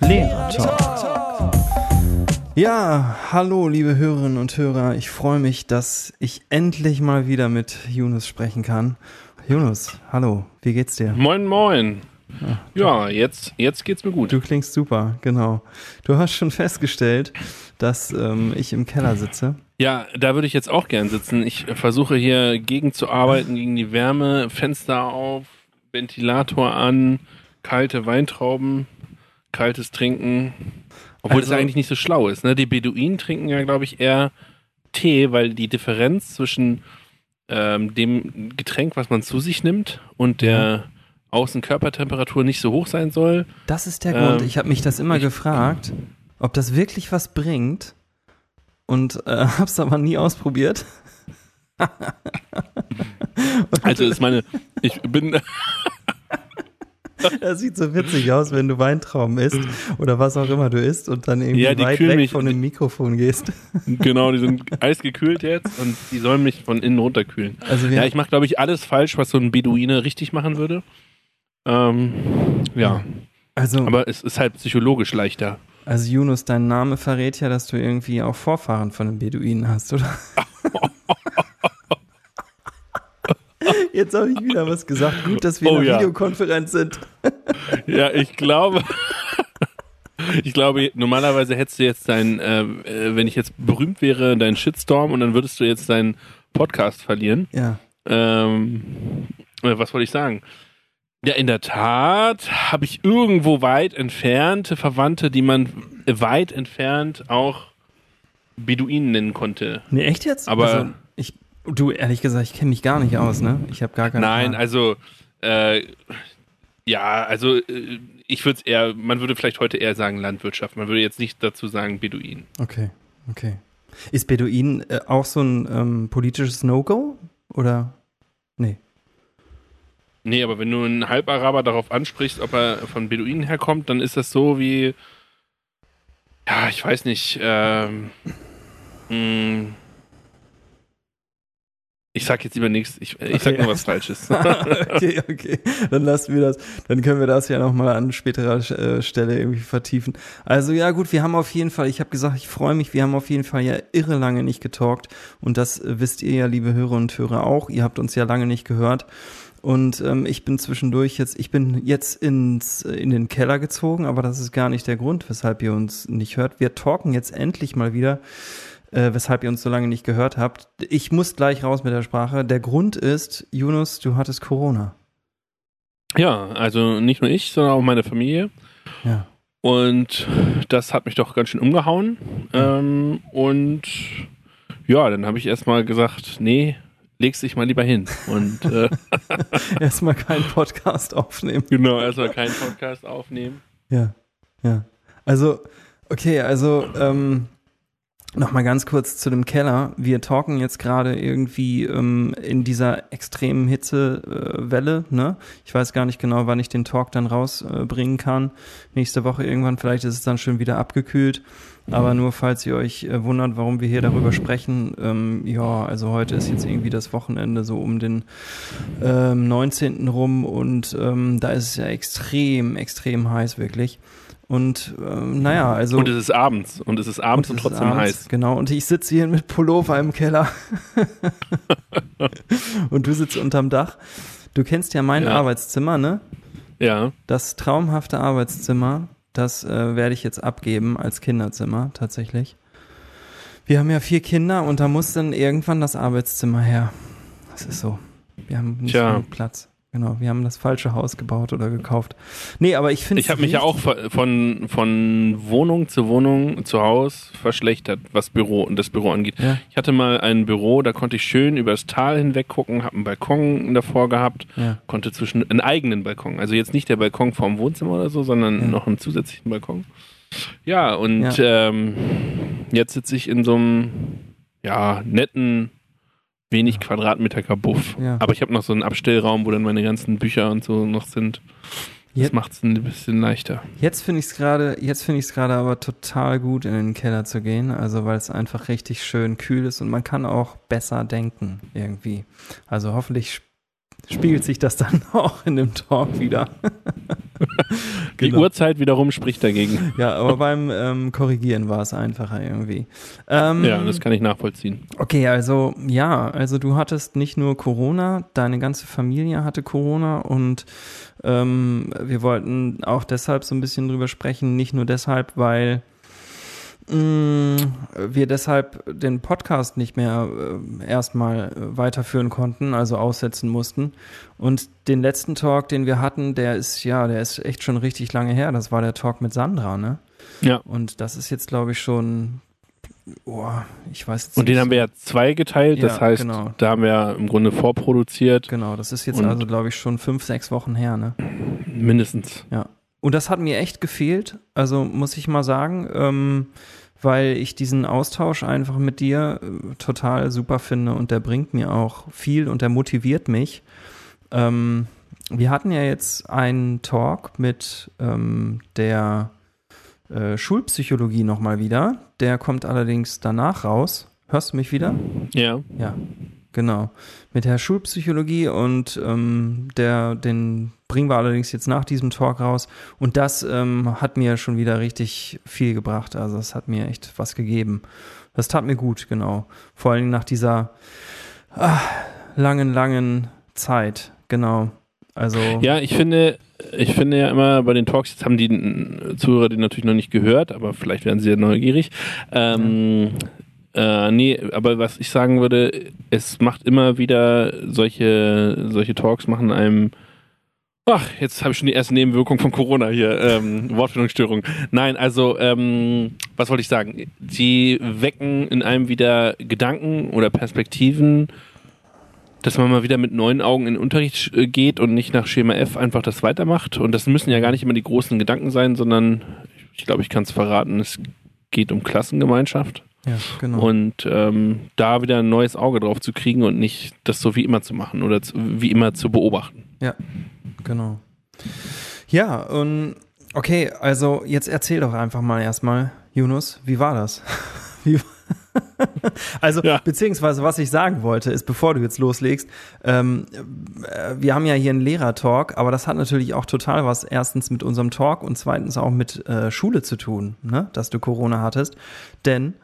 Lehrer Talk. Ja, hallo liebe Hörerinnen und Hörer. Ich freue mich, dass ich endlich mal wieder mit Yunus sprechen kann. Yunus, hallo, wie geht's dir? Moin, moin. Ja, jetzt, jetzt geht's mir gut. Du klingst super, genau. Du hast schon festgestellt, dass ähm, ich im Keller sitze. Ja, da würde ich jetzt auch gern sitzen. Ich versuche hier gegen zu arbeiten, gegen die Wärme, Fenster auf, Ventilator an, kalte Weintrauben, kaltes Trinken. Obwohl Also- das eigentlich nicht so schlau ist. Ne? Die Beduinen trinken ja, glaube ich, eher Tee, weil die Differenz zwischen ähm, dem Getränk, was man zu sich nimmt, und der Außenkörpertemperatur nicht so hoch sein soll. Das ist der Ähm, Grund. Ich habe mich das immer ich- gefragt, ob das wirklich was bringt und äh, hab's aber nie ausprobiert. Also ist meine, ich bin, Das sieht so witzig aus, wenn du Weintrauben isst oder was auch immer du isst und dann irgendwie Ja, die weit weg mich- von dem Mikrofon gehst. Genau, die sind eisgekühlt jetzt und die sollen mich von innen runterkühlen. Also Ja, ich mache, glaube ich, alles falsch, was so ein Beduine richtig machen würde. Ähm, ja, also, aber es ist halt psychologisch leichter. also Yunus, dein Name verrät ja, dass du irgendwie auch Vorfahren von den Beduinen hast, oder? Jetzt habe ich wieder was gesagt. Gut, dass wir Oh in einer ja. Videokonferenz sind. Ja, ich glaube. Ich glaube, normalerweise hättest du jetzt dein, äh, äh, wenn ich jetzt berühmt wäre, dein Shitstorm und dann würdest du jetzt deinen Podcast verlieren. Ja. Ähm, äh, was wollte ich sagen? Ja, in der Tat habe ich irgendwo weit entfernte Verwandte, die man weit entfernt auch Beduinen nennen konnte. Nee, echt jetzt? Aber- also, du, ehrlich gesagt, ich kenne mich gar nicht aus, ne? Ich habe gar keine Nein, Ahnung. also äh, ja, also äh, ich würde eher, man würde vielleicht heute eher sagen Landwirtschaft. Man würde jetzt nicht dazu sagen Beduinen. Okay, okay. Ist Beduin äh, auch so ein ähm, politisches No-Go? Oder? Nee. Nee, aber wenn du einen Halbaraber darauf ansprichst, ob er von Beduinen herkommt, dann ist das so wie, ja, ich weiß nicht, ähm, mh, ich sag jetzt lieber nichts, ich, ich sag Okay. nur was Falsches. okay, okay. Dann lassen wir das. Dann können wir das ja nochmal an späterer äh, Stelle irgendwie vertiefen. Also ja gut, wir haben auf jeden Fall, ich habe gesagt, ich freue mich, wir haben auf jeden Fall ja irre lange nicht getalkt. Und das äh, wisst ihr ja, liebe Hörer und Hörer auch. Ihr habt uns ja lange nicht gehört. Und ähm, ich bin zwischendurch jetzt, ich bin jetzt ins, äh, in den Keller gezogen, aber das ist gar nicht der Grund, weshalb ihr uns nicht hört. Wir talken jetzt endlich mal wieder, äh, weshalb ihr uns so lange nicht gehört habt. Ich muss gleich raus mit der Sprache. Der Grund ist, Yunus, du hattest Corona. ja, also nicht nur ich, sondern auch meine Familie. Ja. Und das hat mich doch ganz schön umgehauen. Ähm, und ja, dann habe ich erstmal gesagt, nee, legst dich mal lieber hin. Und äh, Erstmal keinen Podcast aufnehmen. genau, erstmal keinen Podcast aufnehmen. Ja, ja. Also, okay, also, ähm, Nochmal ganz kurz zu dem Keller. Wir talken jetzt gerade irgendwie ähm, in dieser extremen Hitzewelle. Äh, ne? Ich weiß gar nicht genau, wann ich den Talk dann rausbringen äh, kann. Nächste Woche irgendwann. Vielleicht ist es dann schon wieder abgekühlt. Aber nur falls ihr euch äh, wundert, warum wir hier darüber sprechen. Ähm, ja, also heute ist jetzt irgendwie das Wochenende so um den ähm, 19. rum und ähm, da ist es ja extrem, extrem heiß wirklich. Und ähm, naja, also. Und es ist abends. Und es ist abends und, ist trotzdem abends, heiß. Genau, und ich sitze hier mit Pullover im Keller. und du sitzt unterm Dach. Du kennst ja mein Ja. Arbeitszimmer, ne? Ja. Das traumhafte Arbeitszimmer, das äh, werde ich jetzt abgeben als Kinderzimmer tatsächlich. Wir haben ja vier Kinder und da muss dann irgendwann das Arbeitszimmer her. Das ist so. Wir haben nicht Tja. genug Platz. Genau, wir haben das falsche Haus gebaut oder gekauft. Nee, aber ich finde Ich habe mich ja auch von, von Wohnung zu Wohnung zu Haus verschlechtert, was Büro und das Büro angeht. Ja, Ich hatte mal ein Büro, da konnte ich schön über das Tal hinweg gucken, habe einen Balkon davor gehabt, ja. konnte zwischen einen eigenen Balkon, also jetzt nicht der Balkon vorm Wohnzimmer oder so, sondern Ja. noch einen zusätzlichen Balkon. Ja, und Ähm, jetzt sitze ich in so einem ja, netten, wenig Quadratmeter Kabuff. Ja. Aber ich habe noch so einen Abstellraum, wo dann meine ganzen Bücher und so noch sind. Das Jetzt, macht es ein bisschen leichter. jetzt finde ich es gerade, jetzt finde ich es gerade aber total gut, in den Keller zu gehen. Also weil es einfach richtig schön kühl ist und man kann auch besser denken irgendwie. Also hoffentlich spiegelt sich das dann auch in dem Talk wieder. Die Genau. Uhrzeit wiederum spricht dagegen. Ja, aber beim ähm, Korrigieren war es einfacher irgendwie. Ähm, Ja, das kann ich nachvollziehen. Okay, also ja, also du hattest nicht nur Corona, deine ganze Familie hatte Corona und ähm, wir wollten auch deshalb so ein bisschen drüber sprechen, nicht nur deshalb, weil wir deshalb den Podcast nicht mehr äh, erstmal äh, weiterführen konnten, also aussetzen mussten. Und den letzten Talk, den wir hatten, der ist ja, der ist echt schon richtig lange her. Das war der Talk mit Sandra, ne? Ja. Und das ist jetzt, glaube ich, schon, oh, ich weiß Und den nicht haben wir ja zwei geteilt, das Ja, heißt, genau. da haben wir im Grunde vorproduziert, Genau, das ist jetzt also, glaube ich, schon fünf, sechs Wochen her, ne? mindestens. Und das hat mir echt gefehlt, also muss ich mal sagen, ähm, weil ich diesen Austausch einfach mit dir äh, total super finde und der bringt mir auch viel und der motiviert mich. Ähm, wir hatten ja jetzt einen Talk mit ähm, der äh, Schulpsychologie nochmal wieder. Der kommt allerdings danach raus. Hörst du mich wieder? Ja. Ja, genau. Mit der Schulpsychologie und ähm, der, den bringen wir allerdings jetzt nach diesem Talk raus. Und das ähm, hat mir schon wieder richtig viel gebracht. Also es hat mir echt was gegeben. Das tat mir gut, genau. Vor allem nach dieser ah, langen, langen Zeit. Genau. Also Ja, ich finde, ich finde ja immer bei den Talks, jetzt haben die Zuhörer die natürlich noch nicht gehört, aber vielleicht werden sie ja neugierig. Ähm, äh, nee, aber was ich sagen würde, es macht immer wieder solche, solche Talks machen einem Ach, jetzt habe ich schon die erste Nebenwirkung von Corona hier. Ähm, Wortfindungsstörung. Nein, also, ähm, was wollte ich sagen? Sie wecken in einem wieder Gedanken oder Perspektiven, dass man mal wieder mit neuen Augen in den Unterricht äh, geht und nicht nach Schema F einfach das weitermacht. Und das müssen ja gar nicht immer die großen Gedanken sein, sondern ich glaube, ich kann es verraten, es geht um Klassengemeinschaft. Ja, genau. Und ähm, da wieder ein neues Auge drauf zu kriegen und nicht das so wie immer zu machen oder zu, wie immer zu beobachten. Genau. Ja, und okay, also jetzt erzähl doch einfach mal erstmal, Yunus, wie war das? Wie, also, Ja. beziehungsweise, was ich sagen wollte, ist, bevor du jetzt loslegst, ähm, äh, wir haben ja hier einen Lehrertalk, aber das hat natürlich auch total was erstens mit unserem Talk und zweitens auch mit äh, Schule zu tun, ne? dass du Corona hattest. Denn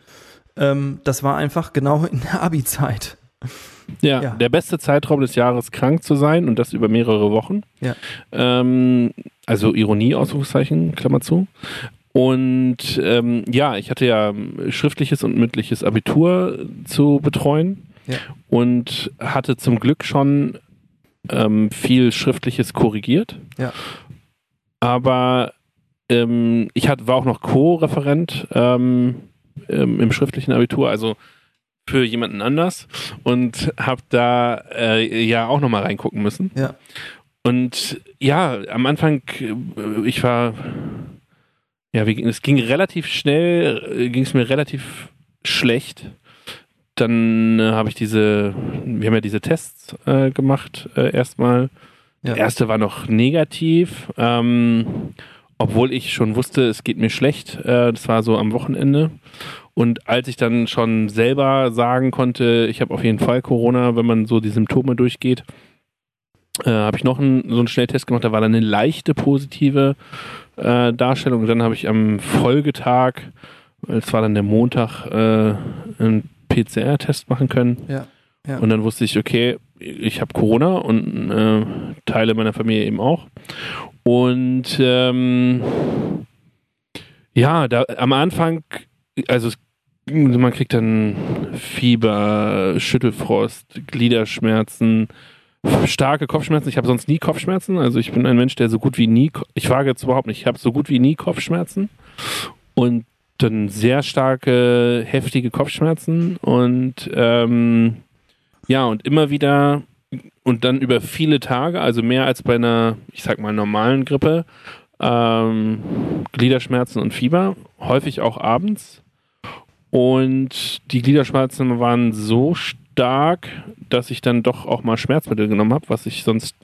ähm, das war einfach genau in der Abi-Zeit. Ja, Ja. der beste Zeitraum des Jahres krank zu sein und das über mehrere Wochen. Ja. Ähm, also Ironie, Ausrufungszeichen, Klammer zu. Und ähm, ja, ich hatte ja ähm, schriftliches und mündliches Abitur zu betreuen Ja. und hatte zum Glück schon ähm, viel Schriftliches korrigiert. Ja. Aber ähm, ich hat, war auch noch Co-Referent ähm, im schriftlichen Abitur, also für jemanden anders und habe da äh, ja auch nochmal reingucken müssen. Ja. Und ja, am Anfang, äh, ich war, ja, wie, es ging relativ schnell, ging es mir relativ schlecht. Dann äh, habe ich diese, wir haben ja diese Tests äh, gemacht äh, erstmal. Ja. Der erste war noch negativ, ähm, obwohl ich schon wusste, es geht mir schlecht. Äh, das war so am Wochenende. Und als ich dann schon selber sagen konnte, ich habe auf jeden Fall Corona, wenn man so die Symptome durchgeht, äh, habe ich noch einen, so einen Schnelltest gemacht. Da war dann eine leichte positive äh, Darstellung. Und dann habe ich am Folgetag, es war dann der Montag, äh, einen PCR-Test machen können. Ja. Ja. Und dann wusste ich, okay, ich habe Corona und äh, Teile meiner Familie eben auch. Und ähm, ja, da am Anfang, also es, man kriegt dann Fieber, Schüttelfrost, Gliederschmerzen, starke Kopfschmerzen. Ich habe sonst nie Kopfschmerzen. Also ich bin ein Mensch, der so gut wie nie, ich wage jetzt überhaupt nicht, ich habe so gut wie nie Kopfschmerzen. Und dann sehr starke, heftige Kopfschmerzen und ähm, ja, und immer wieder und dann über viele Tage, also mehr als bei einer, ich sag mal, normalen Grippe, ähm, Gliederschmerzen und Fieber, häufig auch abends. Und die Gliederschmerzen waren so stark, dass ich dann doch auch mal Schmerzmittel genommen habe, was ich sonst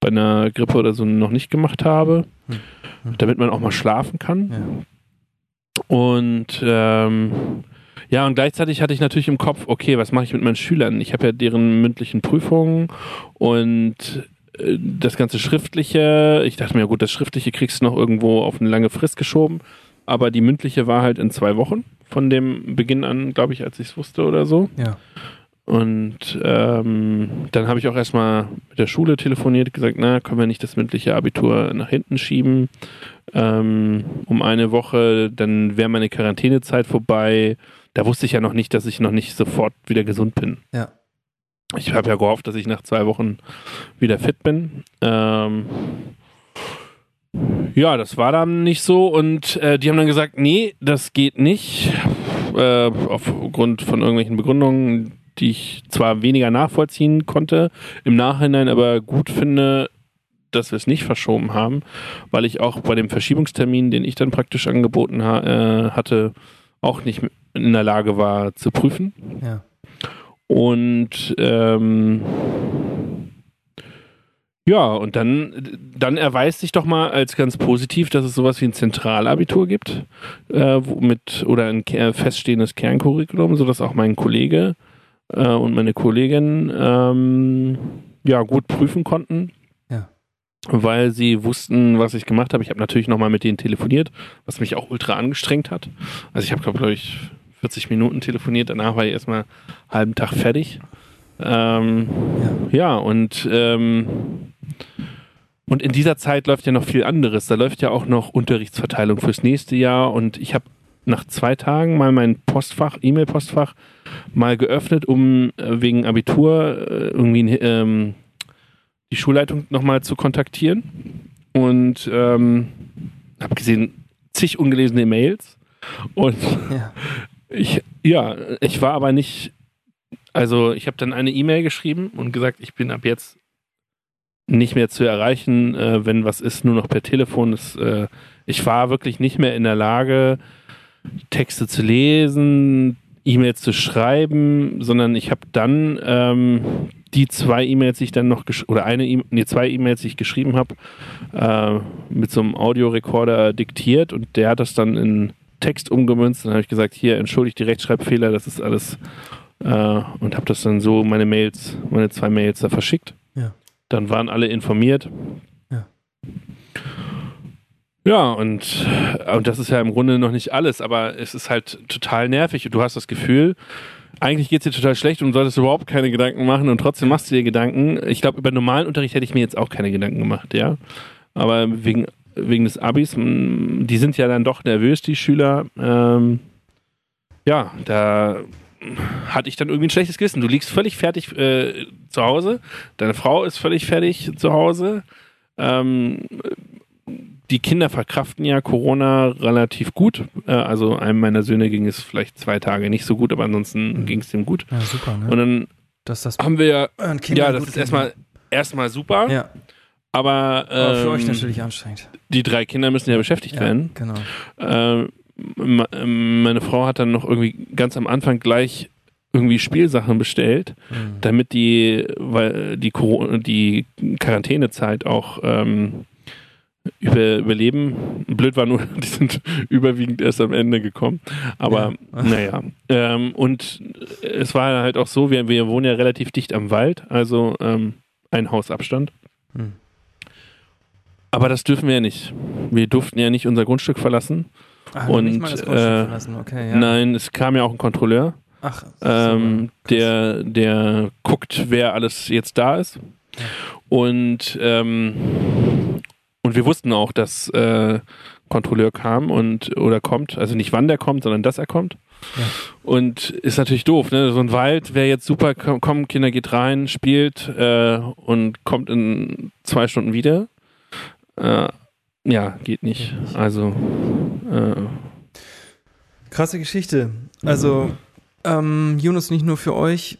bei einer Grippe oder so noch nicht gemacht habe, Hm. damit man auch mal schlafen kann. Ja. Und ähm, ja, und gleichzeitig hatte ich natürlich im Kopf, okay, was mache ich mit meinen Schülern? Ich habe ja deren mündlichen Prüfungen und äh, das ganze Schriftliche, ich dachte mir, gut, das Schriftliche kriegst du noch irgendwo auf eine lange Frist geschoben, aber die mündliche war halt in zwei Wochen von dem Beginn an, glaube ich, als ich es wusste oder so. Ja. Und ähm, dann habe ich auch erstmal mit der Schule telefoniert, gesagt, na, können wir nicht das mündliche Abitur nach hinten schieben ähm, um eine Woche, dann wäre meine Quarantänezeit vorbei. Da wusste ich ja noch nicht, dass ich noch nicht sofort wieder gesund bin. Ja. Ich habe ja gehofft, dass ich nach zwei Wochen wieder fit bin. Ähm, ja, das war dann nicht so und äh, die haben dann gesagt, nee, das geht nicht. Äh, aufgrund von irgendwelchen Begründungen, die ich zwar weniger nachvollziehen konnte, im Nachhinein aber gut finde, dass wir es nicht verschoben haben, weil ich auch bei dem Verschiebungstermin, den ich dann praktisch angeboten ha äh, hatte, auch nicht in der Lage war zu prüfen. Ja. Und ähm, ja, und dann, dann erweist sich doch mal als ganz positiv, dass es sowas wie ein Zentralabitur gibt, äh, mit oder ein feststehendes Kerncurriculum, sodass auch mein Kollege äh, und meine Kollegin ähm, ja gut prüfen konnten. Weil sie wussten, was ich gemacht habe. Ich habe natürlich nochmal mit denen telefoniert, was mich auch ultra angestrengt hat. Also ich habe, glaube ich, 40 Minuten telefoniert, danach war ich erstmal einen halben Tag fertig. Ähm, ja. ja. und ähm, und in dieser Zeit läuft ja noch viel anderes. Da läuft ja auch noch Unterrichtsverteilung fürs nächste Jahr und ich habe nach zwei Tagen mal mein Postfach, E-Mail-Postfach mal geöffnet, um äh, wegen Abitur äh, irgendwie ähm, die Schulleitung nochmal zu kontaktieren und ähm, habe gesehen zig ungelesene Mails und ja. ich ja ich war aber nicht also ich habe dann eine E-Mail geschrieben und gesagt ich bin ab jetzt nicht mehr zu erreichen äh, wenn was ist nur noch per Telefon das, äh, ich war wirklich nicht mehr in der Lage Texte zu lesen E-Mails zu schreiben sondern ich habe dann ähm, die zwei E-Mails, die ich dann noch oder eine e nee, zwei E-Mails, die ich geschrieben habe, äh, mit so einem Audiorekorder diktiert und der hat das dann in Text umgemünzt. Dann habe ich gesagt, hier entschuldigt die Rechtschreibfehler, das ist alles äh, und habe das dann so meine Mails, meine zwei Mails da verschickt. Ja. Dann waren alle informiert. Ja. Ja, und, und das ist ja im Grunde noch nicht alles, aber es ist halt total nervig und du hast das Gefühl, eigentlich geht es dir total schlecht und solltest überhaupt keine Gedanken machen und trotzdem machst du dir Gedanken. Ich glaube, über normalen Unterricht hätte ich mir jetzt auch keine Gedanken gemacht, ja. Aber wegen, wegen des Abis, mm, die sind ja dann doch nervös, die Schüler. Ähm, ja, da hatte ich dann irgendwie ein schlechtes Gewissen. Du liegst völlig fertig äh, zu Hause, deine Frau ist völlig fertig zu Hause. Ähm, die Kinder verkraften ja Corona relativ gut. Äh, also einem meiner Söhne ging es vielleicht zwei Tage nicht so gut, aber ansonsten mhm. ging es ihm gut. Ja, super, ne? Und dann das haben wir ja, ja, das ist erstmal erstmal super. Ja. Aber, ähm, aber für euch natürlich anstrengend. Die drei Kinder müssen ja beschäftigt ja, werden. Genau. Ähm, meine Frau hat dann noch irgendwie ganz am Anfang gleich irgendwie Spielsachen bestellt, mhm. damit die, weil die, die Quarantänezeit auch ähm, über, überleben. Blöd war nur, die sind überwiegend erst am Ende gekommen. Aber ja. naja. Ähm, und es war halt auch so, wir, wir wohnen ja relativ dicht am Wald, also ähm, ein Hausabstand. Hm. Aber das dürfen wir ja nicht. Wir durften ja nicht unser Grundstück verlassen. Ach, und nicht mal das Grundstück äh, verlassen. Okay, ja. nein, es kam ja auch ein Kontrolleur. Ach, ähm, der, der guckt, wer alles jetzt da ist. Ja. Und ähm, und wir wussten auch, dass äh, Kontrolleur kam und oder kommt, also nicht wann der kommt, sondern dass er kommt. Ja. Und ist natürlich doof, ne? So ein Wald wäre jetzt super, komm, Kinder geht rein, spielt äh, und kommt in zwei Stunden wieder. Äh, ja, geht nicht. Also äh, krasse Geschichte. Also ähm, Yunus, nicht nur für euch,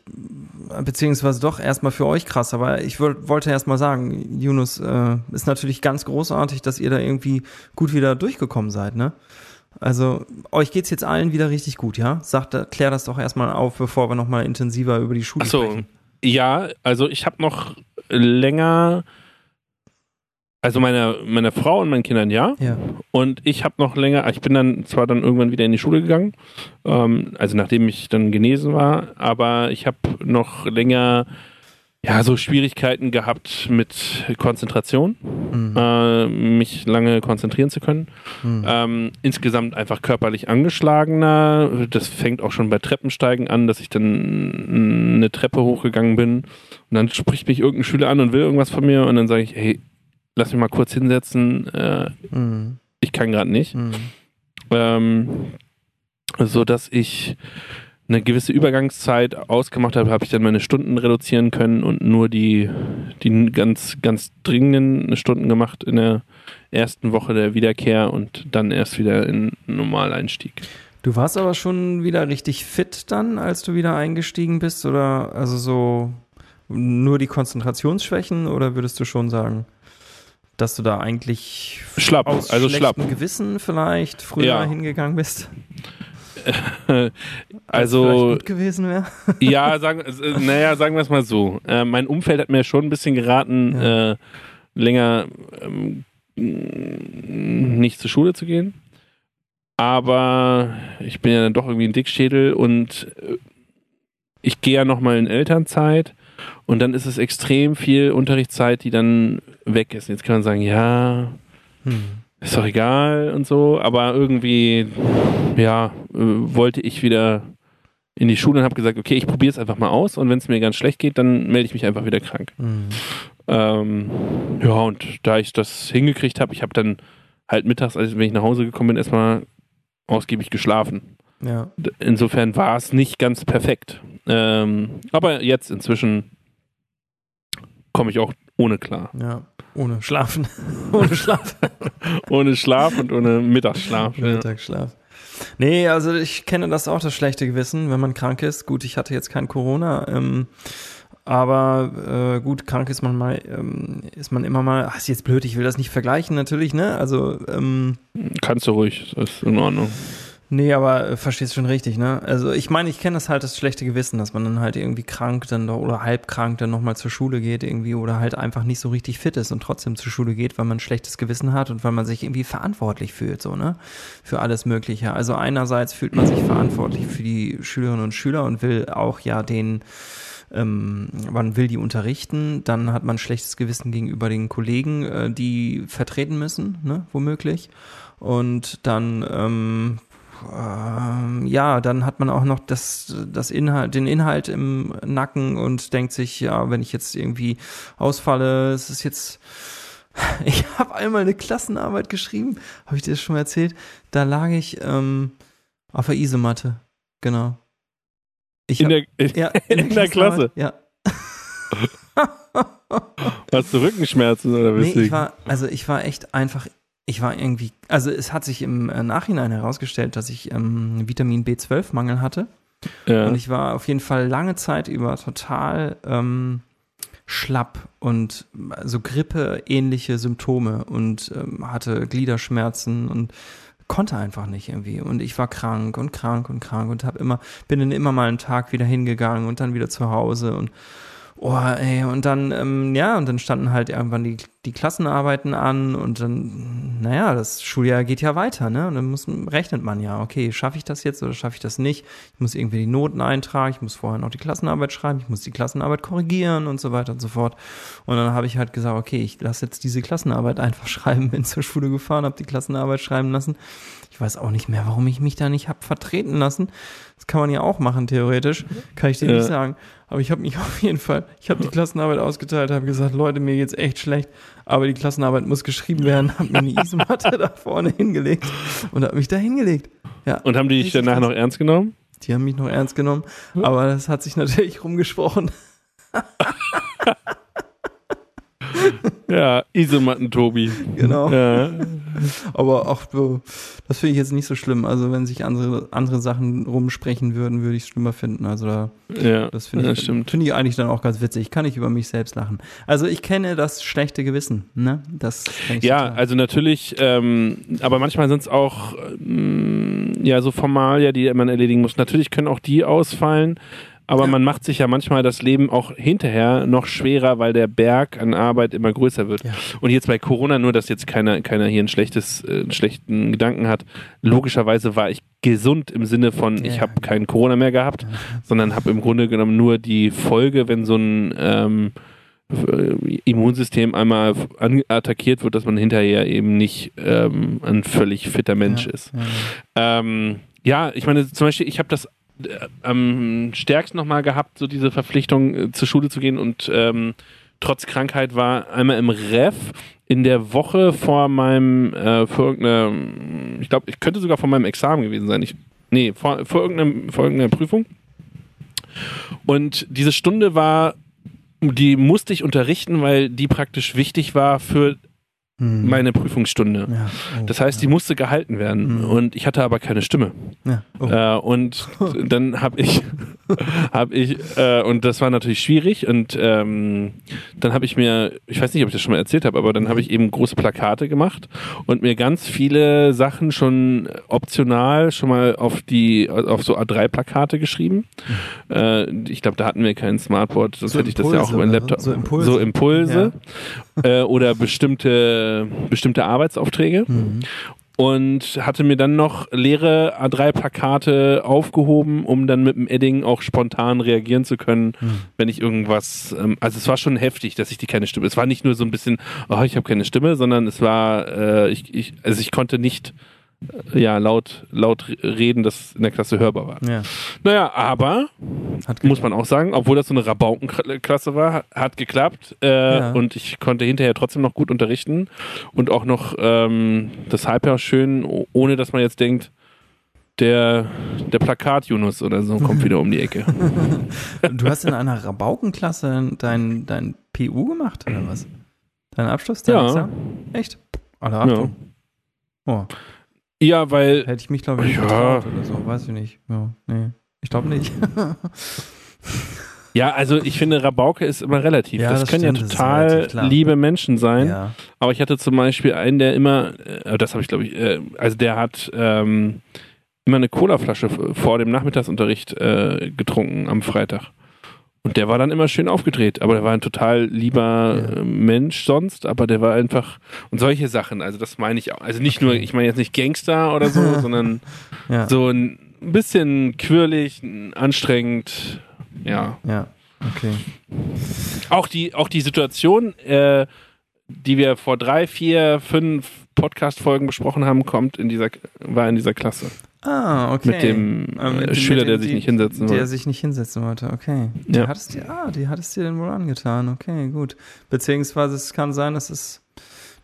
beziehungsweise doch erstmal für euch krass, aber ich wollte erstmal sagen, Yunus, äh, ist natürlich ganz großartig, dass ihr da irgendwie gut wieder durchgekommen seid, ne? Also, euch geht's jetzt allen wieder richtig gut, ja? Sagt, klär das doch erstmal auf, bevor wir nochmal intensiver über die Schule Ach so, sprechen. Ja, also ich habe noch länger also meine, meine Frau und meinen Kindern ja. ja. Und ich habe noch länger, ich bin dann zwar dann irgendwann wieder in die Schule gegangen, ähm, also nachdem ich dann genesen war, aber ich habe noch länger ja, so Schwierigkeiten gehabt mit Konzentration, Mhm. äh, mich lange konzentrieren zu können. Mhm. Ähm, insgesamt einfach körperlich angeschlagener. Das fängt auch schon bei Treppensteigen an, dass ich dann eine Treppe hochgegangen bin und dann spricht mich irgendein Schüler an und will irgendwas von mir und dann sage ich, hey, lass mich mal kurz hinsetzen, äh, Mhm. ich kann gerade nicht. Mhm. Ähm, so dass ich eine gewisse Übergangszeit ausgemacht habe, habe ich dann meine Stunden reduzieren können und nur die, die ganz, ganz dringenden Stunden gemacht in der ersten Woche der Wiederkehr und dann erst wieder in Normaleinstieg. Du warst aber schon wieder richtig fit dann, als du wieder eingestiegen bist? Oder also so nur die Konzentrationsschwächen oder würdest du schon sagen, dass du da eigentlich Schlapp, aus also schlapp. Gewissen vielleicht früher Ja. hingegangen bist? Also, gut gewesen wäre? ja, sagen, äh, naja, sagen wir es mal so. Äh, mein Umfeld hat mir schon ein bisschen geraten, Ja. äh, länger ähm, nicht zur Schule zu gehen. Aber ich bin ja dann doch irgendwie ein Dickschädel und äh, ich gehe ja nochmal in Elternzeit und dann ist es extrem viel Unterrichtszeit, die dann weg ist. Jetzt kann man sagen, ja, Hm. ist doch egal und so, aber irgendwie, ja, äh, wollte ich wieder in die Schule und habe gesagt, okay, ich probiere es einfach mal aus und wenn es mir ganz schlecht geht, dann melde ich mich einfach wieder krank. Hm. Ähm, ja, und da ich das hingekriegt habe, ich habe dann halt mittags, als wenn ich nach Hause gekommen bin, erstmal ausgiebig geschlafen. Ja. Insofern war es nicht ganz perfekt. Ähm, aber jetzt inzwischen komme ich auch ohne klar. Ja. Ohne Schlafen. Ohne Schlaf. Ohne Schlaf und ohne Mittagsschlaf. Ja. Mittagsschlaf. Nee, also ich kenne das auch, das schlechte Gewissen, wenn man krank ist. Gut, ich hatte jetzt kein Corona, ähm, aber äh, gut, krank ist man mal, ähm, ist man immer mal, ach, ist jetzt blöd, ich will das nicht vergleichen natürlich, ne? Also, ähm, Kannst du ruhig, ist in Ordnung. Nee, aber äh, verstehst schon richtig, ne? Also ich meine, ich kenne das halt, das schlechte Gewissen, dass man dann halt irgendwie krank dann doch- oder halb krank dann nochmal zur Schule geht irgendwie oder halt einfach nicht so richtig fit ist und trotzdem zur Schule geht, weil man ein schlechtes Gewissen hat und weil man sich irgendwie verantwortlich fühlt, so, ne? Für alles Mögliche. Also einerseits fühlt man sich verantwortlich für die Schülerinnen und Schüler und will auch ja den ähm, man will die unterrichten, dann hat man ein schlechtes Gewissen gegenüber den Kollegen, äh, die vertreten müssen, ne, womöglich. Und dann, ähm, ähm, ja, dann hat man auch noch das, das Inhalt, den Inhalt im Nacken und denkt sich, ja, wenn ich jetzt irgendwie ausfalle, es ist jetzt. Ich habe einmal eine Klassenarbeit geschrieben, habe ich dir das schon mal erzählt? Da lag ich ähm, auf der Isematte, genau. Ich In hab- der, ja, in der Klasse. Ja. Hast du Rückenschmerzen oder Nee, weswegen? ich war, also ich war echt einfach, ich war irgendwie, also es hat sich im äh, Nachhinein herausgestellt, dass ich ähm, Vitamin B12-Mangel hatte. ja. Und ich war auf jeden Fall lange Zeit über total ähm, schlapp und so Grippe-ähnliche Symptome und ähm, hatte Gliederschmerzen und konnte einfach nicht irgendwie. Und ich war krank und krank und krank und hab immer, bin dann immer mal einen Tag wieder hingegangen und dann wieder zu Hause und Oh, ey, und dann, ähm, ja, und dann standen halt irgendwann die, die Klassenarbeiten an und dann, naja, das Schuljahr geht ja weiter, ne? Und dann muss, rechnet man ja, okay, schaffe ich das jetzt oder schaffe ich das nicht? Ich muss irgendwie die Noten eintragen, ich muss vorher noch die Klassenarbeit schreiben, ich muss die Klassenarbeit korrigieren und so weiter und so fort. Und dann habe ich halt gesagt, okay, ich lasse jetzt diese Klassenarbeit einfach schreiben, bin zur Schule gefahren, habe die Klassenarbeit schreiben lassen. Ich weiß auch nicht mehr, warum ich mich da nicht hab vertreten lassen. Das kann man ja auch machen, theoretisch. Kann ich dir Ja. nicht sagen. Aber ich habe mich auf jeden Fall, ich habe die Klassenarbeit ausgeteilt, habe gesagt, Leute, mir geht's echt schlecht, aber die Klassenarbeit muss geschrieben werden, habe mir eine Isomatte da vorne hingelegt und habe mich da hingelegt. Ja, Und haben die dich danach noch ernst genommen? die haben mich noch ernst genommen, aber das hat sich natürlich rumgesprochen. Ja, Isomatten-Tobi. Genau. Ja. Aber auch das finde ich jetzt nicht so schlimm. Also wenn sich andere, andere Sachen rumsprechen würden, würde ich es schlimmer finden. Also da, ja, das finde ich, finde ich eigentlich dann auch ganz witzig. Kann ich über mich selbst lachen. Also ich kenne das schlechte Gewissen, ne? Das ich Ja, total. also natürlich, ähm, aber manchmal sind es auch ähm, ja so Formalia, die man erledigen muss. Natürlich können auch die ausfallen, aber Ja. man macht sich ja manchmal das Leben auch hinterher noch schwerer, weil der Berg an Arbeit immer größer wird. Ja. Und jetzt bei Corona, nur dass jetzt keiner, keiner hier ein schlechtes, äh, einen schlechten Gedanken hat, logischerweise war ich gesund im Sinne von, ich habe keinen Corona mehr gehabt, sondern habe im Grunde genommen nur die Folge, wenn so ein ähm, äh, Immunsystem einmal attackiert wird, dass man hinterher eben nicht ähm, ein völlig fitter Mensch Ja, ist. ja, ja. Ähm, ja, ich meine, zum Beispiel, ich habe das am stärksten nochmal gehabt, so diese Verpflichtung äh, zur Schule zu gehen und ähm, trotz Krankheit war einmal im Ref in der Woche vor meinem, äh, vor irgendeiner, ich glaube, ich könnte sogar vor meinem Examen gewesen sein. Ich, nee, vor, vor, irgendeiner, vor irgendeiner Prüfung. Und diese Stunde war, die musste ich unterrichten, weil die praktisch wichtig war für Hm. meine Prüfungsstunde. ja. Oh, Das heißt, die musste gehalten werden Mhm. und ich hatte aber keine Stimme. ja. Oh. Äh, und dann habe ich, habe ich, äh, und das war natürlich schwierig. Und ähm, dann habe ich mir, ich weiß nicht, ob ich das schon mal erzählt habe, aber dann habe ich eben große Plakate gemacht und mir ganz viele Sachen schon optional schon mal auf die, auf so A3-Plakate geschrieben. Äh, ich glaube, da hatten wir kein Smartboard, sonst So hätte ich das ja auch Impulse über den oder Laptop. so? So Impulse. So Impulse. Äh, oder bestimmte, bestimmte Arbeitsaufträge Mhm. und hatte mir dann noch leere A3-Plakate aufgehoben, um dann mit dem Edding auch spontan reagieren zu können, Mhm. wenn ich irgendwas. Ähm, also es war schon heftig, dass ich die keine Stimme. Es war nicht nur so ein bisschen, oh, ich habe keine Stimme, sondern es war, äh, ich, ich, also ich konnte nicht äh, ja laut laut reden, dass in der Klasse hörbar war. Ja. Naja, aber muss man auch sagen, obwohl das so eine Rabaukenklasse war, hat, geklappt äh, Ja. und ich konnte hinterher trotzdem noch gut unterrichten und auch noch ähm, das Halbjahr schön, ohne dass man jetzt denkt, der, der Plakat-Junus oder so kommt wieder um die Ecke. Du hast in einer Rabaukenklasse dein, dein PU gemacht, oder was? Dein Abschluss? Dein Ja. Examen? Echt? Alle Achtung. Oh, Ja, weil hätte ich mich, glaube ich, nicht Ja. getraut oder so. Weiß ich nicht. Ja, nee. Ich glaube nicht. Ja, also ich finde, Rabauke ist immer relativ. Ja, das, das können stimmt, ja total liebe Menschen sein. ja. Aber ich hatte zum Beispiel einen, der immer, äh, das habe ich glaube ich, äh, also der hat ähm, immer eine Colaflasche vor dem Nachmittagsunterricht äh, getrunken am Freitag. Und der war dann immer schön aufgedreht, aber der war ein total lieber Ja. äh, Mensch sonst, aber der war einfach und solche Sachen, also das meine ich auch. Also nicht nur, ich meine jetzt nicht Gangster oder so, sondern Ja. so ein bisschen quirlig, anstrengend, ja. Ja. Okay. Auch die, auch die Situation, äh, die wir vor drei, vier, fünf Podcast-Folgen besprochen haben, kommt in dieser, war in dieser Klasse. Ah, okay. Mit dem Ah, mit äh, dem- Schüler, mit der dem- sich die- nicht hinsetzen Der wollte. sich nicht hinsetzen wollte, okay. Die Ja. hat es dir, ah, die hat es dir denn wohl angetan, okay, gut. Beziehungsweise es kann sein, dass es,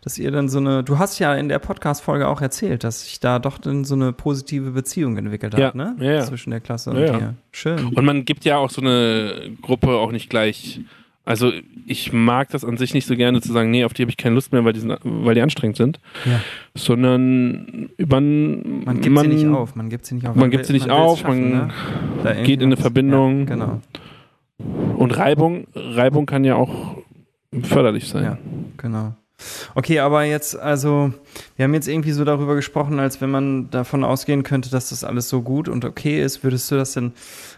dass ihr dann so eine, du hast ja in der Podcast-Folge auch erzählt, dass sich da doch dann so eine positive Beziehung entwickelt hat, Ja, ne? ja, ja. Zwischen der Klasse und dir. Schön. Und man gibt ja auch so eine Gruppe auch nicht gleich. Also ich mag das an sich nicht so gerne zu sagen, nee, auf die habe ich keine Lust mehr, weil die, sind, weil die anstrengend sind, Ja. sondern man, Man gibt sie nicht auf, man gibt sie nicht auf. Man gibt sie nicht will's auf, schaffen, man ne? Geht in eine Verbindung. Ja, genau, Und Reibung, Reibung kann ja auch förderlich sein. Ja. genau. Okay, aber jetzt, also, wir haben jetzt irgendwie so darüber gesprochen, als wenn man davon ausgehen könnte, dass das alles so gut und okay ist. Würdest du das denn,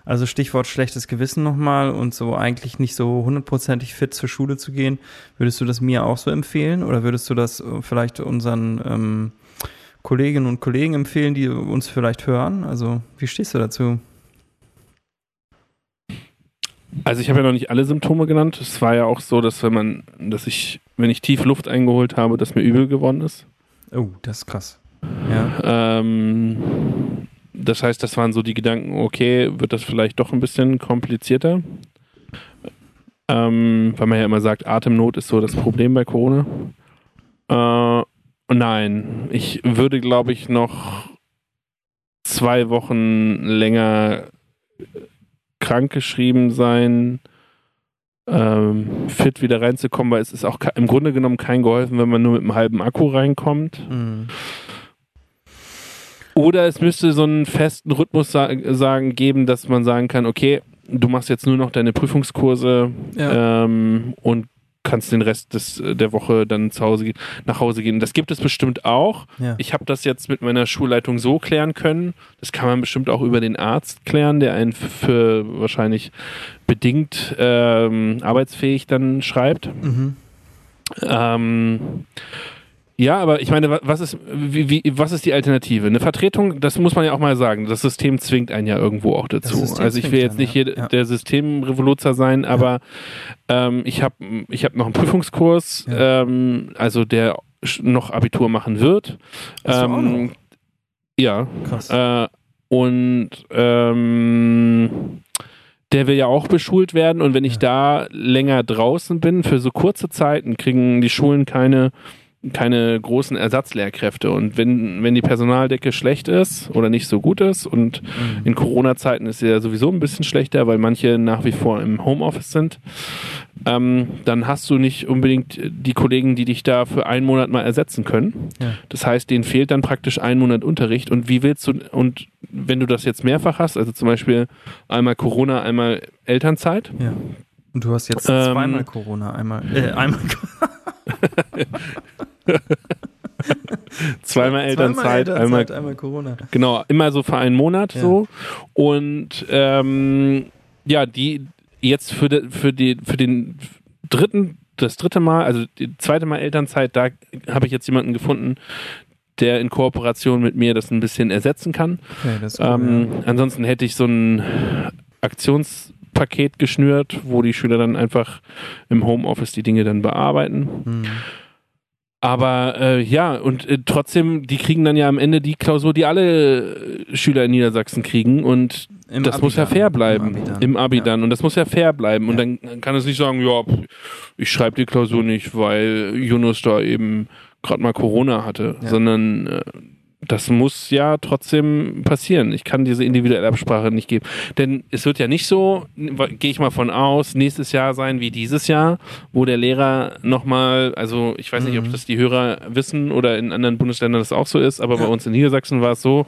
also Stichwort schlechtes Gewissen nochmal und so eigentlich nicht so hundertprozentig fit zur Schule zu gehen, würdest du das mir auch so empfehlen oder würdest du das äh, vielleicht unseren ähm, Kolleginnen und Kollegen empfehlen, die uns vielleicht hören? Also, wie stehst du dazu? Also ich habe ja noch nicht alle Symptome genannt. Es war ja auch so, dass wenn man, dass ich, wenn ich tief Luft eingeholt habe, dass mir übel geworden ist. Oh, das ist krass. Ja. Ähm, das heißt, das waren so die Gedanken, okay, wird das vielleicht doch ein bisschen komplizierter? Ähm, weil man ja immer sagt, Atemnot ist so das Problem bei Corona. Äh, nein, ich würde, glaube ich, noch zwei Wochen länger krankgeschrieben sein, ähm, fit wieder reinzukommen, weil es ist auch im Grunde genommen kein geholfen, wenn man nur mit einem halben Akku reinkommt. Mhm. Oder es müsste so einen festen Rhythmus sa sagen, geben, dass man sagen kann, okay, du machst jetzt nur noch deine Prüfungskurse Ja. ähm, und kannst den Rest des, der Woche dann zu Hause, nach Hause gehen. Das gibt es bestimmt auch. ja. Ich habe das jetzt mit meiner Schulleitung so klären können. Das kann man bestimmt auch über den Arzt klären, der einen für wahrscheinlich bedingt ähm, arbeitsfähig dann schreibt. Mhm. Ähm, Ja, aber ich meine, was ist, wie, wie, was ist die Alternative? Eine Vertretung, das muss man ja auch mal sagen. Das System zwingt einen ja irgendwo auch dazu. Also ich will jetzt nicht hier ja. der Systemrevoluzer sein, aber ja. ähm, ich habe ich hab noch einen Prüfungskurs, ja. ähm, also der noch Abitur machen wird. Ähm, ja. Krass. Äh, und ähm, der will ja auch beschult werden und wenn ich da länger draußen bin für so kurze Zeiten, kriegen die Schulen keine keine großen Ersatzlehrkräfte. Und wenn, wenn die Personaldecke schlecht ist oder nicht so gut ist und mhm. in Corona-Zeiten ist sie ja sowieso ein bisschen schlechter, weil manche nach wie vor im Homeoffice sind, ähm, dann hast du nicht unbedingt die Kollegen, die dich da für einen Monat mal ersetzen können. Ja. Das heißt, denen fehlt dann praktisch ein Monat Unterricht. Und wie willst du, und wenn du das jetzt mehrfach hast, also zum Beispiel einmal Corona, einmal Elternzeit. Ja. Und du hast jetzt ähm, zweimal Corona, einmal, äh, einmal. Zweimal Elternzeit, Elternzeit einmal, einmal, Corona. Genau, immer so für einen Monat ja. so. Und ähm, ja, die jetzt für, de, für, die, für den dritten, das dritte Mal, also die zweite Mal Elternzeit, da habe ich jetzt jemanden gefunden, der in Kooperation mit mir das ein bisschen ersetzen kann. Okay, cool, ähm, ja. Ansonsten hätte ich so ein Aktionspaket geschnürt, wo die Schüler dann einfach im Homeoffice die Dinge dann bearbeiten. Mhm. Aber äh, ja, und äh, trotzdem, die kriegen dann ja am Ende die Klausur, die alle äh, Schüler in Niedersachsen kriegen. Und Im das Abi muss ja fair bleiben. Im Abi dann. Im Abi ja. dann. Und das muss ja fair bleiben. Ja. Und dann kann es nicht sagen, ja, ich schreibe die Klausur nicht, weil Yunus da eben gerade mal Corona hatte, ja. sondern äh, das muss ja trotzdem passieren. Ich kann diese individuelle Absprache nicht geben. Denn es wird ja nicht so, gehe ich mal von aus, nächstes Jahr sein wie dieses Jahr, wo der Lehrer nochmal, also ich weiß nicht, ob mhm. das die Hörer wissen oder in anderen Bundesländern das auch so ist, aber bei uns in Niedersachsen war es so,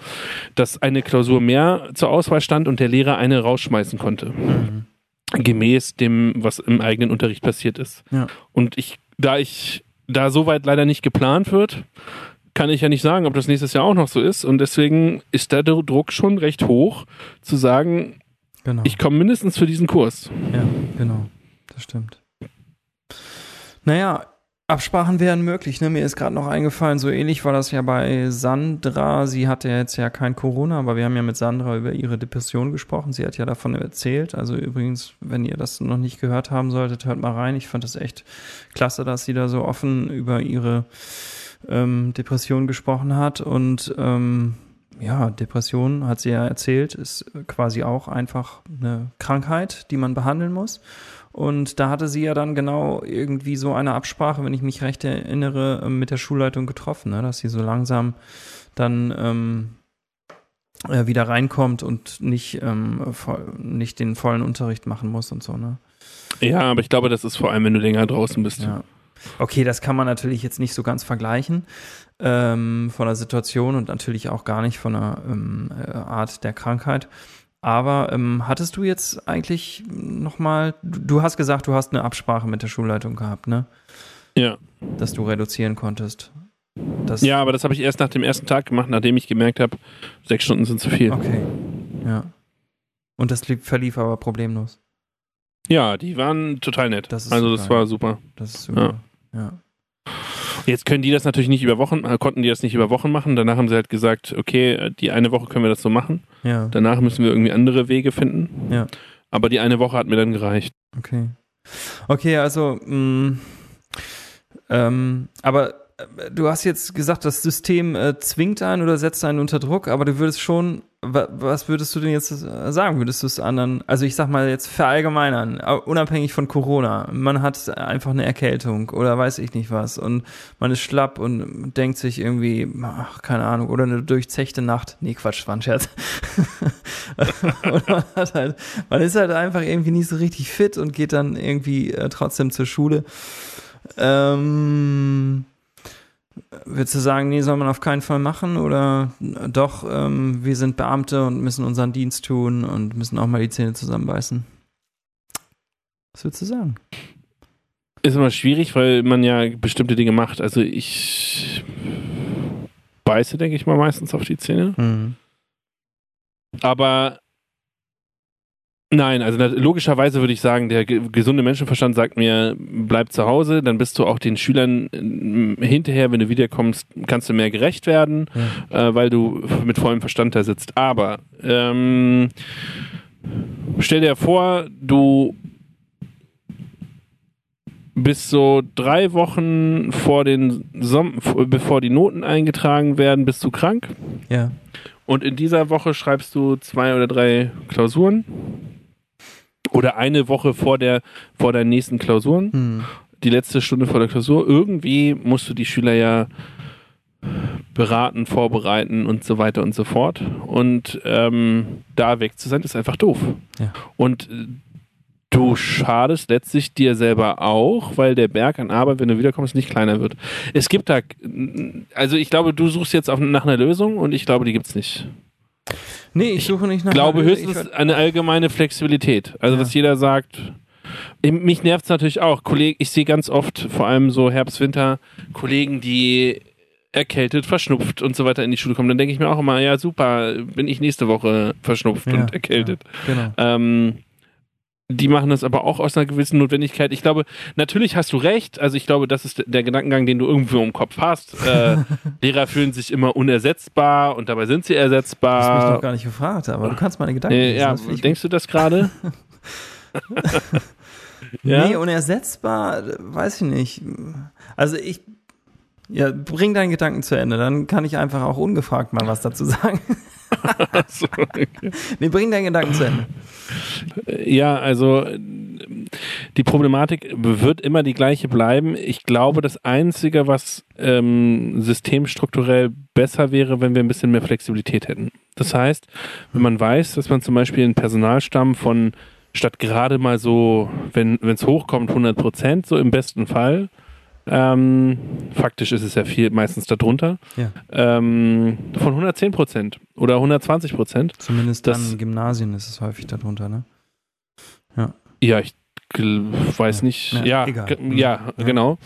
dass eine Klausur mehr zur Auswahl stand und der Lehrer eine rausschmeißen konnte. Mhm. Gemäß dem, was im eigenen Unterricht passiert ist. Ja. Und ich, da ich, da soweit leider nicht geplant wird, kann ich ja nicht sagen, ob das nächstes Jahr auch noch so ist. Und deswegen ist der Druck schon recht hoch, zu sagen, genau. ich komme mindestens für diesen Kurs. Ja, genau. Das stimmt. Naja, Absprachen wären möglich. Ne? Mir ist gerade noch eingefallen, so ähnlich war das ja bei Sandra. Sie hatte ja jetzt ja kein Corona, aber wir haben ja mit Sandra über ihre Depression gesprochen. Sie hat ja davon erzählt. Also übrigens, wenn ihr das noch nicht gehört haben solltet, hört mal rein. Ich fand das echt klasse, dass sie da so offen über ihre ähm, Depression gesprochen hat. Und ähm, ja, Depression, hat sie ja erzählt, ist quasi auch einfach eine Krankheit, die man behandeln muss. Und da hatte sie ja dann genau irgendwie so eine Absprache, wenn ich mich recht erinnere, ähm, mit der Schulleitung getroffen, ne? dass sie so langsam dann ähm, äh, wieder reinkommt und nicht, ähm, voll, nicht den vollen Unterricht machen muss und so. Ne? Ja, aber ich glaube, das ist vor allem, wenn du länger draußen bist. Ja. Okay, das kann man natürlich jetzt nicht so ganz vergleichen ähm, von der Situation und natürlich auch gar nicht von der ähm, äh, Art der Krankheit. Aber ähm, hattest du jetzt eigentlich nochmal, du hast gesagt, du hast eine Absprache mit der Schulleitung gehabt, ne? Ja. Dass du reduzieren konntest. Das ja, aber das habe ich erst nach dem ersten Tag gemacht, nachdem ich gemerkt habe, sechs Stunden sind zu viel. Okay. Ja. Und das verlief aber problemlos. Ja, die waren total nett. Das also das war super. Das ist super. Ja. Ja. Jetzt können die das natürlich nicht über Wochen, äh, konnten die das nicht über Wochen machen. Danach haben sie halt gesagt, okay, die eine Woche können wir das so machen. Ja. Danach müssen wir irgendwie andere Wege finden. Ja. Aber die eine Woche hat mir dann gereicht. Okay. Okay, also, mh, mm, ähm, aber du hast jetzt gesagt, das System äh, zwingt einen oder setzt einen unter Druck, aber du würdest schon, was würdest du denn jetzt äh, sagen? Würdest du es anderen, also ich sag mal jetzt verallgemeinern, unabhängig von Corona, man hat einfach eine Erkältung oder weiß ich nicht was und man ist schlapp und denkt sich irgendwie, ach, keine Ahnung, oder eine durchzechte Nacht, nee, Quatsch, war ein Scherz. man, halt, man ist halt einfach irgendwie nicht so richtig fit und geht dann irgendwie äh, trotzdem zur Schule. Ähm, Würdest du sagen, nee, soll man auf keinen Fall machen? Oder doch, ähm, wir sind Beamte und müssen unseren Dienst tun und müssen auch mal die Zähne zusammenbeißen? Was würdest du sagen? Ist immer schwierig, weil man ja bestimmte Dinge macht. Also ich beiße, denke ich mal, meistens auf die Zähne. Mhm. Aber Nein, also logischerweise würde ich sagen, der ge gesunde Menschenverstand sagt mir, bleib zu Hause, dann bist du auch den Schülern äh, hinterher, wenn du wiederkommst, kannst du mehr gerecht werden, Ja. äh, weil du mit vollem Verstand da sitzt. Aber ähm, stell dir vor, du bist so drei Wochen vor den Som bevor die Noten eingetragen werden, bist du krank. Ja. Und in dieser Woche schreibst du zwei oder drei Klausuren. Oder eine Woche vor der vor deinen nächsten Klausuren. Hm. Die letzte Stunde vor der Klausur. Irgendwie musst du die Schüler ja beraten, vorbereiten und so weiter und so fort. Und ähm, da weg zu sein, ist einfach doof. Ja. Und äh, du schadest letztlich dir selber auch, weil der Berg an Arbeit, wenn du wiederkommst, nicht kleiner wird. Es gibt da, also ich glaube, du suchst jetzt auf, nach einer Lösung und ich glaube, die gibt's nicht. Nee, ich suche nicht nach. Ich glaube einer höchstens Ich würd- eine allgemeine Flexibilität. Also, Ja. dass jeder sagt, mich nervt es natürlich auch. Kollegen, ich sehe ganz oft, vor allem so Herbst, Winter, Kollegen, die erkältet, verschnupft und so weiter in die Schule kommen. Dann denke ich mir auch immer, ja super, bin ich nächste Woche verschnupft Ja, und erkältet. Ja, genau. Ähm, die machen das aber auch aus einer gewissen Notwendigkeit. Ich glaube, natürlich hast du recht. Also ich glaube, das ist der Gedankengang, den du irgendwo im Kopf hast. Äh, Lehrer fühlen sich immer unersetzbar und dabei sind sie Du hast mich ersetzbar. noch gar nicht gefragt, aber du kannst meine Gedanken Äh, ja, das ich denkst du das gerade? ja? Nee, unersetzbar, weiß ich nicht. Also ich, ja, bring deinen Gedanken zu Ende, dann kann ich einfach auch ungefragt mal was dazu sagen. So, okay. Nee, bring deinen Gedanken zu Ende. Ja, also die Problematik wird immer die gleiche bleiben. Ich glaube, das Einzige, was ähm, systemstrukturell besser wäre, wenn wir ein bisschen mehr Flexibilität hätten. Das heißt, wenn man weiß, dass man zum Beispiel einen Personalstamm von statt gerade mal so, wenn es hochkommt, 100 Prozent, so im besten Fall, ähm, faktisch ist es ja viel, meistens darunter, Ja. ähm, von 110 Prozent oder 120 Prozent. Zumindest Das- in Gymnasien ist es häufig darunter, ne? Ja, ich gl- weiß Ja. nicht. Ja, Ja, Mhm. ja, Ja. genau.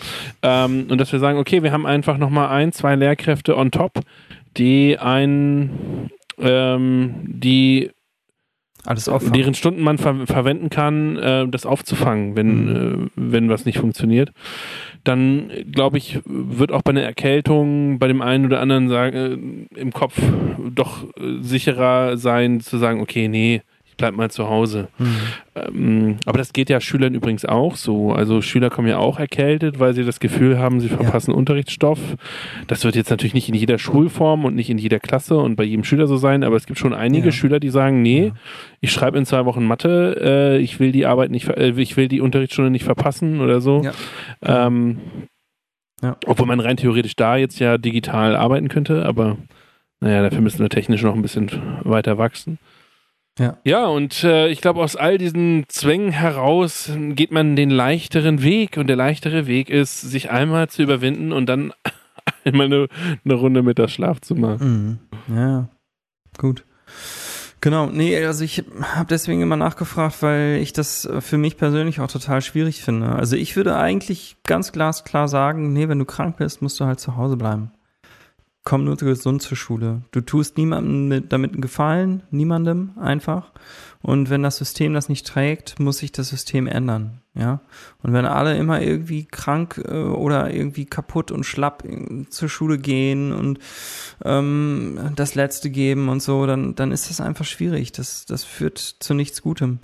Ähm, und dass wir sagen, okay, wir haben einfach nochmal ein, zwei Lehrkräfte on top, die ein, ähm, die Alles offen. deren Stunden man ver verwenden kann, äh, das aufzufangen, wenn, Mhm. äh, wenn was nicht funktioniert. Dann, glaube ich, wird auch bei einer Erkältung bei dem einen oder anderen sagen, äh, im Kopf doch äh, sicherer sein, zu sagen, okay, nee, bleib mal zu Hause. Hm. Ähm, aber das geht ja Schülern übrigens auch so. Also Schüler kommen ja auch erkältet, weil sie das Gefühl haben, sie verpassen Unterrichtsstoff. Das wird jetzt natürlich nicht in jeder Schulform und nicht in jeder Klasse und bei jedem Schüler so sein, aber es gibt schon einige Ja. Schüler, die sagen, nee, Ja. ich schreibe in zwei Wochen Mathe, äh, ich will die Arbeit nicht, äh, ich will die Unterrichtsstunde nicht verpassen oder so. Ja. Ähm, Ja. Obwohl man rein theoretisch da jetzt ja digital arbeiten könnte, aber naja, dafür müssen wir technisch noch ein bisschen weiter wachsen. Ja. Ja, und äh, ich glaube, aus all diesen Zwängen heraus geht man den leichteren Weg. Und der leichtere Weg ist, sich einmal zu überwinden und dann einmal eine, eine Runde mit das Schlafzimmer. Mhm. Ja, gut. Genau, nee, also ich habe deswegen immer nachgefragt, weil ich das für mich persönlich auch total schwierig finde. Also ich würde eigentlich ganz glasklar sagen, nee, wenn du krank bist, musst du halt zu Hause bleiben. Komm nur gesund zur Schule. Du tust niemandem mit, damit einen Gefallen, niemandem einfach. Und wenn das System das nicht trägt, muss sich das System ändern, ja. Und wenn alle immer irgendwie krank äh, oder irgendwie kaputt und schlapp äh, zur Schule gehen und ähm, das Letzte geben und so, dann, dann ist das einfach schwierig. Das, das führt zu nichts Gutem.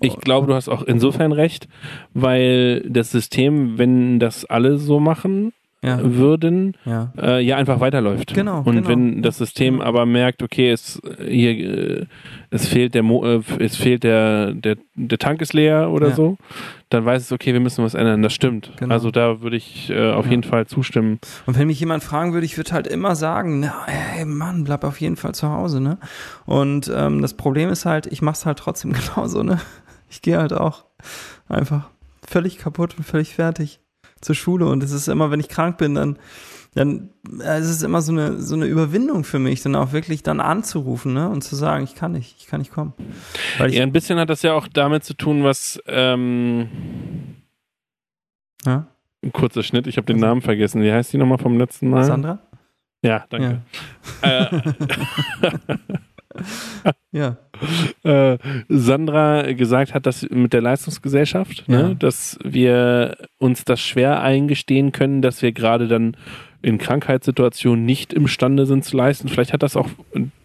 Ich glaube, du hast auch insofern recht, weil das System, wenn das alle so machen Ja, würden, ja, äh, ja einfach weiterläuft. Genau, Und genau. wenn das System Genau. aber merkt, okay, es hier äh, es fehlt der Mo äh, es fehlt der der der Tank ist leer oder Ja. so, dann weiß es okay, wir müssen was ändern. Das stimmt. Genau. Also da würde ich äh, auf jeden Fall zustimmen. Und wenn mich jemand fragen würde, ich würde halt immer sagen, na, ey Mann, bleib auf jeden Fall zu Hause, ne? Und ähm, das Problem ist halt, ich mach's halt trotzdem genauso, ne? Ich gehe halt auch einfach völlig kaputt und völlig fertig zur Schule. Und es ist immer, wenn ich krank bin, dann, dann äh, es ist immer so eine, so eine Überwindung für mich, dann auch wirklich dann anzurufen, ne? Und zu sagen, ich kann nicht, ich kann nicht kommen. Weil Ja, ein bisschen hat das ja auch damit zu tun, was ähm, ja, ein kurzer Schnitt, ich habe den Namen vergessen. Wie heißt die nochmal vom letzten Mal? Sandra? Ja, danke. Äh, ja. Äh, Sandra gesagt hat, dass mit der Leistungsgesellschaft, Ja. ne, dass wir uns das schwer eingestehen können, dass wir gerade dann in Krankheitssituationen nicht imstande sind zu leisten. Vielleicht hat das auch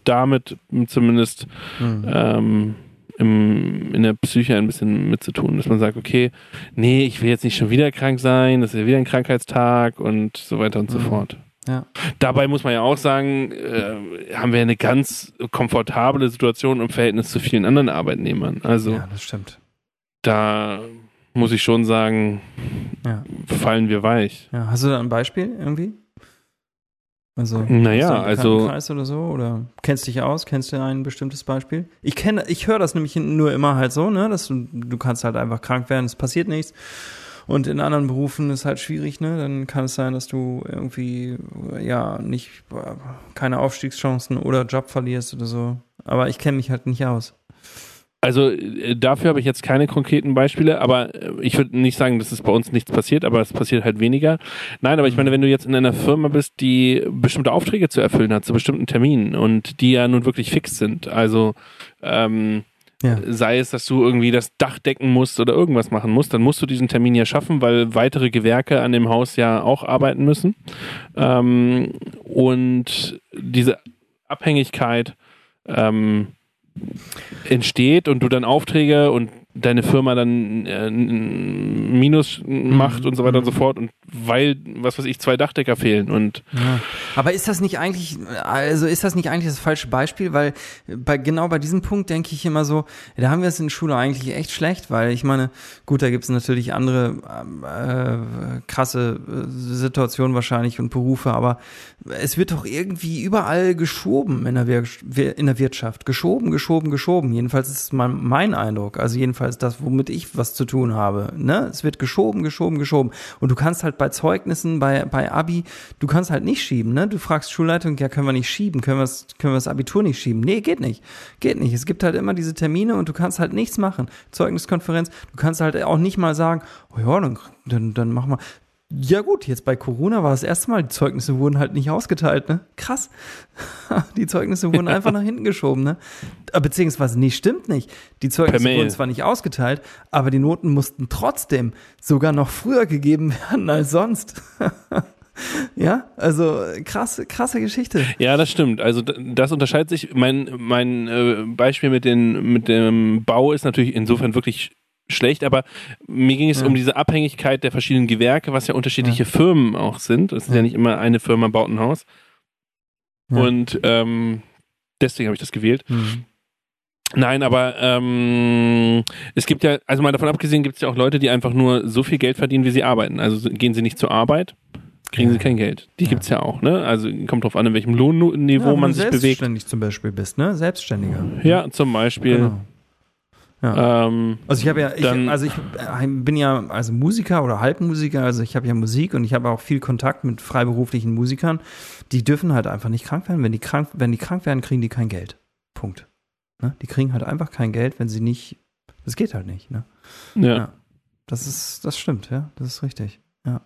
damit zumindest Hm. ähm, im, in der Psyche ein bisschen mit zu tun, dass man sagt, okay, nee, ich will jetzt nicht schon wieder krank sein, das ist ja wieder ein Krankheitstag und so weiter und so Mhm. fort. Ja. Dabei muss man ja auch sagen, äh, haben wir eine ganz komfortable Situation im Verhältnis zu vielen anderen Arbeitnehmern. Also ja, das stimmt. da muss ich schon sagen, Ja. fallen wir weich. ja. Hast du da ein Beispiel irgendwie? Also, Naja, also- Bekanntenkreis oder so? Oder kennst dich aus? Kennst du ein bestimmtes Beispiel? Ich kenne, ich höre das nämlich nur immer halt so, ne, dass du, du kannst halt einfach krank werden, es passiert nichts. Und in anderen Berufen ist halt schwierig, ne? Dann kann es sein, dass du irgendwie, ja, nicht, keine Aufstiegschancen oder Job verlierst oder so. Aber ich kenne mich halt nicht aus. Also äh, dafür habe ich jetzt keine konkreten Beispiele, aber äh, ich würde nicht sagen, dass es bei uns nichts passiert, aber es passiert halt weniger. Nein, aber ich meine, wenn du jetzt in einer Firma bist, die bestimmte Aufträge zu erfüllen hat, zu bestimmten Terminen und die ja nun wirklich fix sind, also ähm, Ja. sei es, dass du irgendwie das Dach decken musst oder irgendwas machen musst, dann musst du diesen Termin ja schaffen, weil weitere Gewerke an dem Haus ja auch arbeiten müssen. Ähm, und diese Abhängigkeit ähm, entsteht und du dann Aufträge und deine Firma dann äh, Minus macht und so weiter und so fort und weil, was weiß ich, zwei Dachdecker fehlen und Ja. Aber ist das nicht eigentlich, also ist das nicht eigentlich das falsche Beispiel? Weil bei, genau bei diesem Punkt denke ich immer so, da haben wir es in Schule eigentlich echt schlecht, weil ich meine, gut, da gibt es natürlich andere ähm, äh, krasse äh, Situationen wahrscheinlich und Berufe, aber es wird doch irgendwie überall geschoben in der, Wir in der Wirtschaft. Geschoben, geschoben, geschoben. Jedenfalls ist mein, mein Eindruck. Also jedenfalls das, womit ich was zu tun habe. Ne? Es wird geschoben, geschoben, geschoben. Und du kannst halt bei Zeugnissen, bei, bei Abi, du kannst halt nicht schieben. Ne? Du fragst Schulleitung, ja, können wir nicht schieben? Können wir das, können wir das Abitur nicht schieben? Nee, geht nicht. Geht nicht. Es gibt halt immer diese Termine und du kannst halt nichts machen. Zeugniskonferenz, du kannst halt auch nicht mal sagen, oh ja, dann, dann, dann machen wir. Ja gut, jetzt bei Corona war das erste Mal, die Zeugnisse wurden halt nicht ausgeteilt, ne? Krass. Die Zeugnisse wurden einfach nach hinten geschoben, ne? Äh, Beziehungsweise, nee, stimmt nicht. Die Zeugnisse wurden zwar nicht ausgeteilt, aber die Noten mussten trotzdem sogar noch früher gegeben werden als sonst. ja, also krasse, krasse Geschichte. Ja, das stimmt. Also das unterscheidet sich. Mein, mein äh, Beispiel mit, den, mit dem Bau ist natürlich insofern wirklich schlecht, aber mir ging es Ja. um diese Abhängigkeit der verschiedenen Gewerke, was ja unterschiedliche Firmen auch sind. Es ist ja. Ja. nicht immer eine Firma baut ein Haus. Ja. Und ähm, deswegen habe ich das gewählt. Mhm. Nein, aber ähm, es gibt ja, also mal davon abgesehen, gibt es ja auch Leute, die einfach nur so viel Geld verdienen, wie sie arbeiten. Also gehen sie nicht zur Arbeit, kriegen Ja. sie kein Geld. Die Ja. gibt's ja auch, ne? Also kommt drauf an, in welchem Lohnniveau Ja, wenn man du sich bewegt. selbstständig zum Beispiel bist, ne? Selbstständiger. Ja, zum Beispiel. Genau. Ja. Ähm, Also ich habe ja, ich, Dann- also ich äh, bin ja also Musiker oder Halbmusiker, also ich habe ja Musik und ich habe auch viel Kontakt mit freiberuflichen Musikern. Die dürfen halt einfach nicht krank werden. Wenn die krank, wenn die krank werden, kriegen die kein Geld. Punkt. Ne? Die kriegen halt einfach kein Geld, wenn sie nicht. Das geht halt nicht. Ne? ja. Ja. Das ist, das stimmt, ja, das ist richtig. Ja.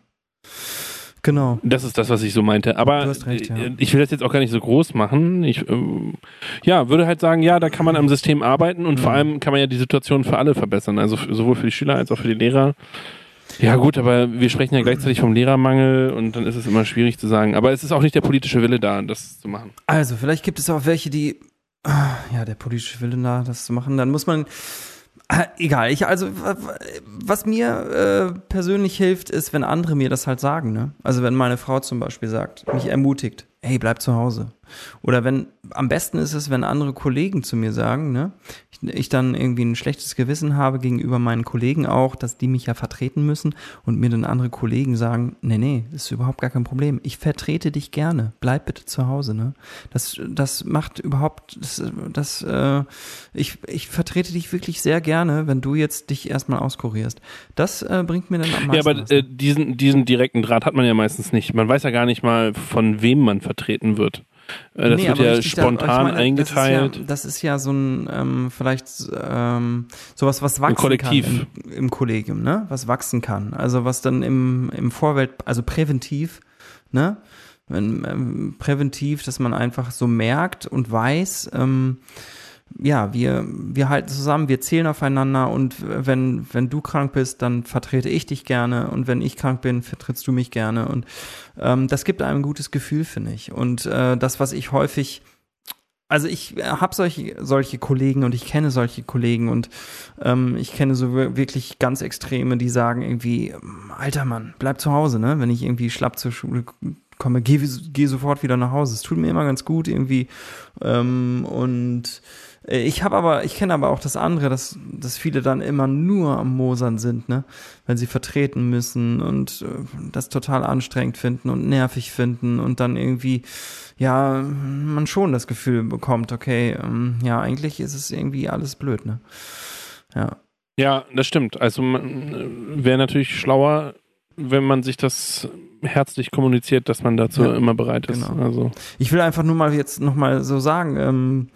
Genau. Das ist das, was ich so meinte. Aber recht, ja. äh, ich will das jetzt auch gar nicht so groß machen. Ich ähm, ja, würde halt sagen, ja, da kann man am System arbeiten und Mhm. vor allem kann man ja die Situation für alle verbessern. Also sowohl für die Schüler als auch für die Lehrer. Ja gut, aber wir sprechen ja gleichzeitig vom Lehrermangel und dann ist es immer schwierig zu sagen. Aber es ist auch nicht der politische Wille da, das zu machen. Also, vielleicht gibt es auch welche, die, ah, ja, der politische Wille da, das zu machen, dann muss man, egal, ich, also, wa- wa- was mir äh, persönlich hilft, ist, wenn andere mir das halt sagen, ne? Also, wenn meine Frau zum Beispiel sagt, mich ermutigt, hey, bleib zu Hause. Oder wenn, am besten ist es, wenn andere Kollegen zu mir sagen, ne? Ich, ich dann irgendwie ein schlechtes Gewissen habe gegenüber meinen Kollegen auch, dass die mich ja vertreten müssen und mir dann andere Kollegen sagen, nee, nee, ist überhaupt gar kein Problem. Ich vertrete dich gerne. Bleib bitte zu Hause, ne? Das, das macht überhaupt, das, das äh, ich, ich vertrete dich wirklich sehr gerne, wenn du jetzt dich erstmal auskurierst. Das äh, bringt mir dann am meisten Ja, aber was. äh, diesen, diesen direkten Draht hat man ja meistens nicht. Man weiß ja gar nicht mal, von wem man vertreten wird. Äh, das Nee, wird ja richtig, da- spontan ich meine, eingeteilt. Das ist, ja, das ist ja so ein, ähm, vielleicht ähm, sowas, was wachsen Kollektiv. kann im, im Kollegium, ne? Was wachsen kann. Also was dann im, im Vorwelt, also präventiv, ne? wenn, ähm, präventiv, dass man einfach so merkt und weiß, ähm, ja, wir, wir halten zusammen, wir zählen aufeinander und wenn, wenn du krank bist, dann vertrete ich dich gerne und wenn ich krank bin, vertrittst du mich gerne und ähm, das gibt einem ein gutes Gefühl, finde ich. Und äh, das, was ich häufig also ich habe solche, solche Kollegen und ich kenne solche Kollegen und ähm, ich kenne so wirklich ganz Extreme, die sagen irgendwie, alter Mann, bleib zu Hause, ne? Wenn ich irgendwie schlapp zur Schule komme, geh, geh sofort wieder nach Hause. Es tut mir immer ganz gut irgendwie. Ähm, und äh, ich habe aber, ich kenne aber auch das andere, dass, dass viele dann immer nur am Mosern sind, ne? Wenn sie vertreten müssen und äh, das total anstrengend finden und nervig finden und dann irgendwie, ja, man schon das Gefühl bekommt, okay, ähm, ja, eigentlich ist es irgendwie alles blöd, ne? Ja. Ja, das stimmt. Also äh, wäre natürlich schlauer, wenn man sich das herzlich kommuniziert, dass man dazu ja, immer bereit ist. Genau. Also. Ich will einfach nur mal jetzt nochmal so sagen, ähm,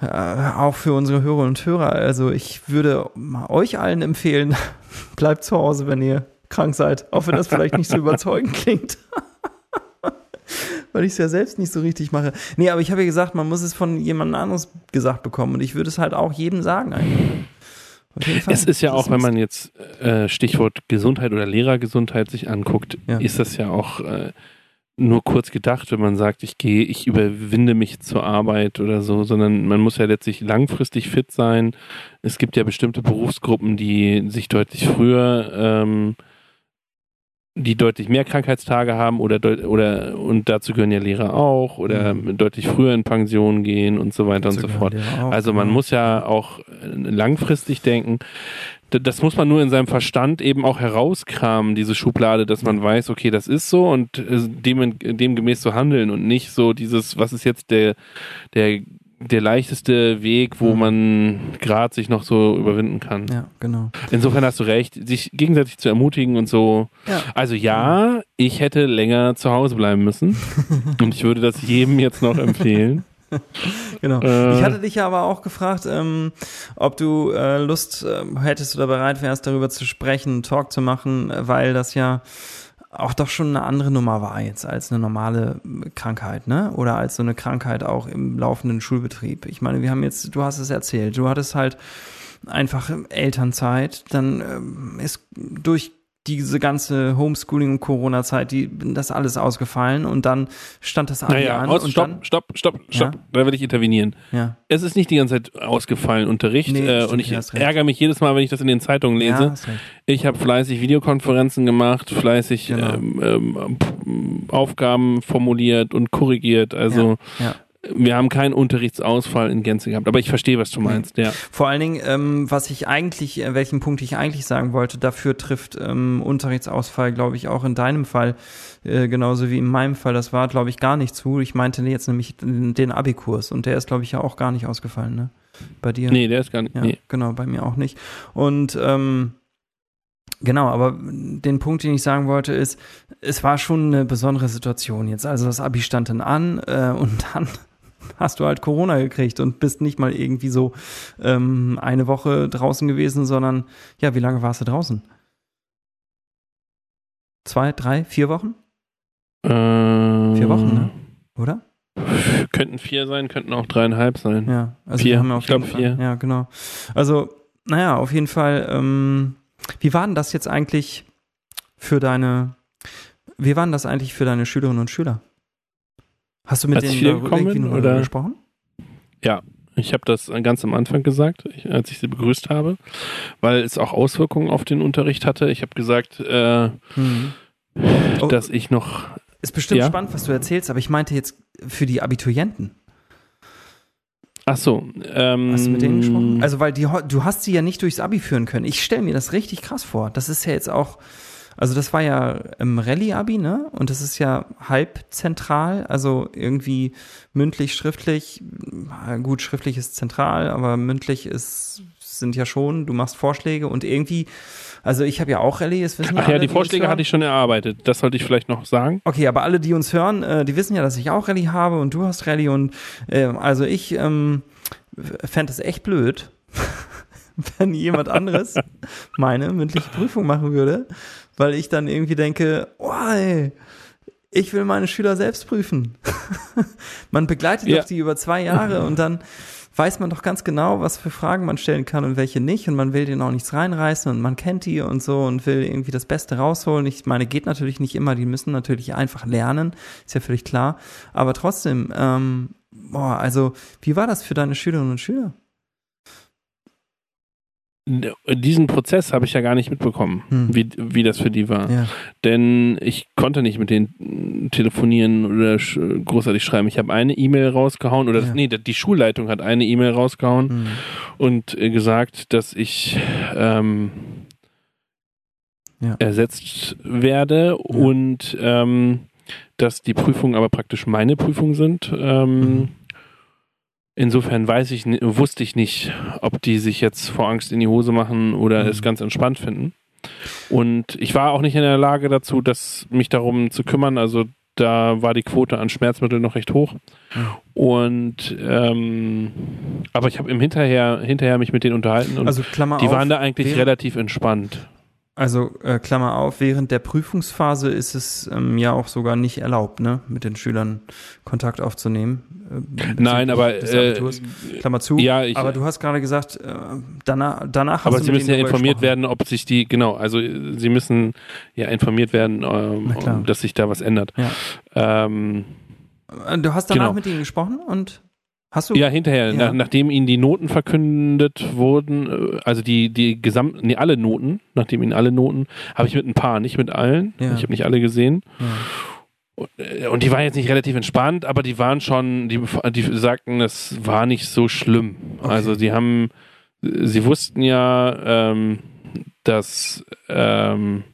äh, auch für unsere Hörer und Hörer, also ich würde euch allen empfehlen, bleibt zu Hause, wenn ihr krank seid, auch wenn das vielleicht nicht so überzeugend klingt. Weil ich es ja selbst nicht so richtig mache. Nee, aber ich habe ja gesagt, man muss es von jemand anderes gesagt bekommen. Und ich würde es halt auch jedem sagen eigentlich. Es ist ja auch, wenn man jetzt äh, Stichwort Gesundheit oder Lehrergesundheit sich anguckt, ja. ist das ja auch äh, nur kurz gedacht, wenn man sagt, ich gehe, ich überwinde mich zur Arbeit oder so, sondern man muss ja letztlich langfristig fit sein. Es gibt ja bestimmte Berufsgruppen, die sich deutlich früher ähm, die deutlich mehr Krankheitstage haben oder oder und dazu gehören ja Lehrer auch oder mhm. deutlich früher in Pension gehen und so weiter dazu und so fort. Also man muss ja auch langfristig denken. Das muss man nur in seinem Verstand eben auch herauskramen, diese Schublade, dass man weiß, okay, das ist so und äh, dem, demgemäß zu handeln und nicht so dieses, was ist jetzt der, der der leichteste Weg, wo man gerade sich noch so überwinden kann. Ja, genau. Insofern hast du recht, sich gegenseitig zu ermutigen und so. Ja. Also ja, ich hätte länger zu Hause bleiben müssen und ich würde das jedem jetzt noch empfehlen. genau. Äh, ich hatte dich ja aber auch gefragt, ähm, ob du äh, Lust äh, hättest oder bereit wärst, darüber zu sprechen, einen Talk zu machen, weil das ja auch doch schon eine andere Nummer war jetzt als eine normale Krankheit, ne? Oder als so eine Krankheit auch im laufenden Schulbetrieb. Ich meine, wir haben jetzt, du hast es erzählt, du hattest halt einfach Elternzeit, dann ähm, ist durch diese ganze Homeschooling und Corona-Zeit, die das alles ausgefallen und dann stand das Abi naja, an. Aus, stopp, dann, stopp, stopp, stopp, ja? da werde ich intervenieren. Ja. Es ist nicht die ganze Zeit ausgefallen, Unterricht. Nee, äh, und ich ärgere mich jedes Mal, wenn ich das in den Zeitungen lese. Ja, ich habe fleißig Videokonferenzen gemacht, fleißig genau. ähm, ähm, Aufgaben formuliert und korrigiert. Also ja, wir haben keinen Unterrichtsausfall in Gänze gehabt, aber ich verstehe, was du meinst, ja. Vor allen Dingen, ähm, was ich eigentlich, äh, welchen Punkt ich eigentlich sagen wollte, dafür trifft ähm, Unterrichtsausfall, glaube ich, auch in deinem Fall, äh, genauso wie in meinem Fall, das war, glaube ich, gar nicht zu. Ich meinte jetzt nämlich den, den Abikurs und der ist, glaube ich, ja auch gar nicht ausgefallen, ne? Bei dir? Nee, der ist gar nicht. Ja, nee. genau, bei mir auch nicht. Und ähm, Genau, aber den Punkt, den ich sagen wollte, ist, es war schon eine besondere Situation jetzt. Also das Abi stand dann an äh, und dann hast du halt Corona gekriegt und bist nicht mal irgendwie so ähm, eine Woche draußen gewesen, sondern ja, wie lange warst du draußen? Zwei, drei, vier Wochen? Ähm, vier Wochen, ne? Oder? Könnten vier sein, könnten auch dreieinhalb sein. Ja, also vier. ich glaube vier. Ja, genau. Also, naja, auf jeden Fall. Ähm, wie war denn das jetzt eigentlich für deine? Wie waren das eigentlich für deine Schülerinnen und Schüler? Hast du mit denen irgendwie oder? gesprochen? Ja, ich habe das ganz am Anfang gesagt, als ich sie begrüßt habe, weil es auch Auswirkungen auf den Unterricht hatte. Ich habe gesagt, äh, mhm. oh, dass ich noch. Ist bestimmt ja? spannend, was du erzählst, aber ich meinte jetzt für die Abiturienten. Ach so. Ähm, hast du mit denen gesprochen? Also, weil die, du hast sie ja nicht durchs Abi führen können. Ich stelle mir das richtig krass vor. Das ist ja jetzt auch also das war ja im Rallye-Abi, ne? Und das ist ja halb zentral, also irgendwie mündlich, schriftlich. Gut, schriftlich ist zentral, aber mündlich ist sind ja schon, du machst Vorschläge und irgendwie, also ich habe ja auch Rallye, das wissen Ach ja, alle, die Vorschläge hatte ich schon erarbeitet, das sollte ich vielleicht noch sagen. Okay, aber alle, die uns hören, äh, die wissen ja, dass ich auch Rallye habe und du hast Rallye und äh, also ich ähm, fände es echt blöd, wenn jemand anderes meine mündliche Prüfung machen würde weil ich dann irgendwie denke, oh, ey, ich will meine Schüler selbst prüfen. man begleitet Ja. doch die über zwei Jahre und dann weiß man doch ganz genau, was für Fragen man stellen kann und welche nicht und man will denen auch nichts reinreißen und man kennt die und so und will irgendwie das Beste rausholen. Ich meine, geht natürlich nicht immer, die müssen natürlich einfach lernen, ist ja völlig klar. Aber trotzdem, ähm, boah, also wie war das für deine Schülerinnen und Schüler? Diesen Prozess habe ich ja gar nicht mitbekommen, Hm. wie, wie das für die war. Ja. Denn ich konnte nicht mit denen telefonieren oder sch großartig schreiben. Ich habe eine E-Mail rausgehauen oder Ja. nee, die Schulleitung hat eine E-Mail rausgehauen Hm. und äh, gesagt, dass ich ähm, Ja. ersetzt werde und ähm, dass die Prüfungen aber praktisch meine Prüfungen sind. Ähm, Mhm. Insofern weiß ich, wusste ich nicht, ob die sich jetzt vor Angst in die Hose machen oder Mhm. es ganz entspannt finden. Und ich war auch nicht in der Lage dazu, das, mich darum zu kümmern. Also da war die Quote an Schmerzmitteln noch recht hoch. Und ähm, aber ich habe im Hinterher, hinterher mich mit denen unterhalten und Also die auf. waren da eigentlich relativ entspannt. Also äh, Klammer auf, während der Prüfungsphase ist es ähm, ja auch sogar nicht erlaubt, ne, mit den Schülern Kontakt aufzunehmen. äh, Nein, aber äh. Klammer zu. ja, ich, aber du hast gerade gesagt, äh, danach, danach aber sie müssen ja informiert gesprochen. werden, ob sich die, genau, also äh, sie müssen ja informiert werden, ähm, dass sich da was ändert. Ja. Ähm, Äh, Du hast danach Genau. mit ihnen gesprochen und hast du? ja, hinterher, Ja. Nach, nachdem ihnen die Noten verkündet wurden, äh, also die, die gesamten, nee, alle Noten, nachdem ihnen alle Noten, habe ich mit ein paar, nicht mit allen. Ja. Ich habe nicht alle gesehen. Ja. Und, äh, und die waren jetzt nicht relativ entspannt, aber die waren schon, die, die sagten, es war nicht so schlimm. Okay. Also die haben, sie wussten ja, ähm, dass, ähm,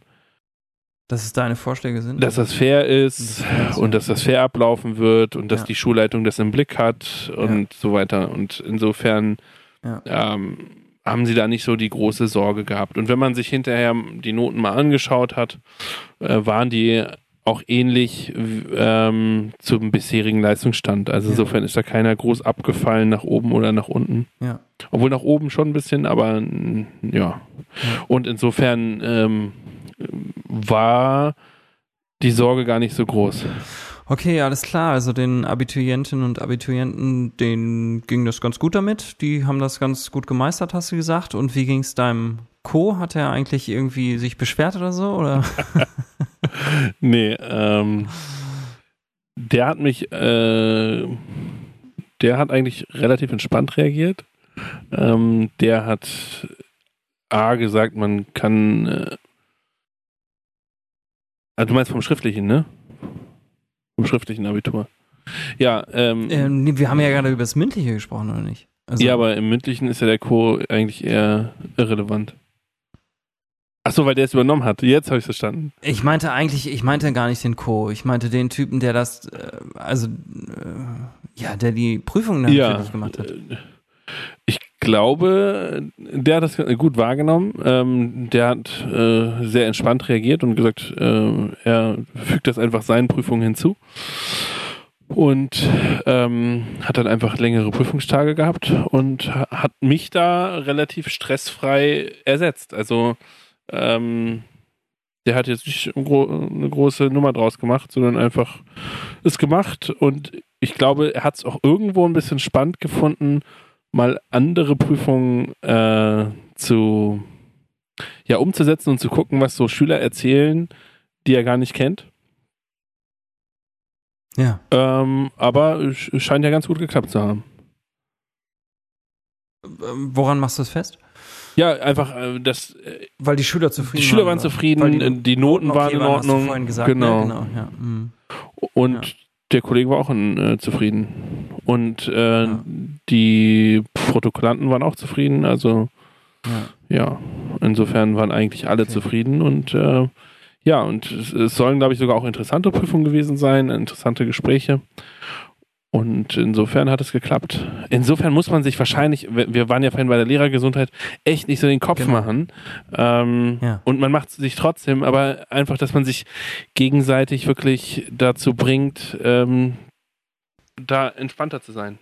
Dass es deine Vorschläge sind? dass das fair ist Ja. und dass das fair ablaufen wird und dass Ja. die Schulleitung das im Blick hat und so weiter. Und insofern Ja. ähm, haben sie da nicht so die große Sorge gehabt. Und wenn man sich hinterher die Noten mal angeschaut hat, äh, waren die auch ähnlich ähm, zum bisherigen Leistungsstand. Also Ja. insofern ist da keiner groß abgefallen nach oben oder nach unten. Ja. Obwohl nach oben schon ein bisschen, aber ja. Und insofern ähm, war die Sorge gar nicht so groß. Okay, alles klar. Also den Abiturientinnen und Abiturienten, denen ging das ganz gut damit. Die haben das ganz gut gemeistert, hast du gesagt. Und wie ging es deinem Co? Hat er eigentlich irgendwie sich beschwert oder so? Oder? Nee, ähm, der hat mich, äh, der hat eigentlich relativ entspannt reagiert. Ähm, der hat A gesagt, man kann, äh, ah, du meinst vom schriftlichen, ne? Vom schriftlichen Abitur. Ja, ähm, Ähm, wir haben ja gerade über das Mündliche gesprochen, oder nicht? Also, ja, aber im mündlichen ist ja der Co. eigentlich eher irrelevant. Ach so, weil der es übernommen hat. Jetzt habe ich verstanden. Ich meinte eigentlich, ich meinte gar nicht den Co. Ich meinte den Typen, der das, äh, also, äh, ja, der die Prüfung dann Ja. fertig gemacht hat. Ich glaube, der hat das gut wahrgenommen. Ähm, der hat äh, sehr entspannt reagiert und gesagt, äh, er fügt das einfach seinen Prüfungen hinzu. Und ähm, hat dann einfach längere Prüfungstage gehabt und ha- hat mich da relativ stressfrei ersetzt. Also ähm, der hat jetzt nicht eine große Nummer draus gemacht, sondern einfach es gemacht und ich glaube, er hat es auch irgendwo ein bisschen spannend gefunden, mal andere Prüfungen äh, zu ja umzusetzen und zu gucken, was so Schüler erzählen, die er gar nicht kennt. Ja. Ähm, aber es scheint ja ganz gut geklappt zu haben. Ähm, Woran machst du es fest? Ja, einfach äh, das. Äh, Weil die Schüler zufrieden die Schüler waren oder? zufrieden, äh, die Noten waren in hast du Ordnung. vorhin gesagt, genau. Ne? genau ja. mhm. Und Ja. Der Kollege war auch äh, zufrieden. Und äh, Ja. die Protokollanten waren auch zufrieden. Also ja. ja, insofern waren eigentlich alle Okay. zufrieden. Und äh, ja, und es, es sollen, glaube ich, sogar auch interessante Prüfungen gewesen sein, interessante Gespräche. Und insofern hat es geklappt. Insofern muss man sich wahrscheinlich, wir waren ja vorhin bei der Lehrergesundheit, echt nicht so den Kopf Genau. machen. Ähm, Ja. Und man macht es sich trotzdem, aber einfach, dass man sich gegenseitig wirklich dazu bringt, ähm, da entspannter zu sein.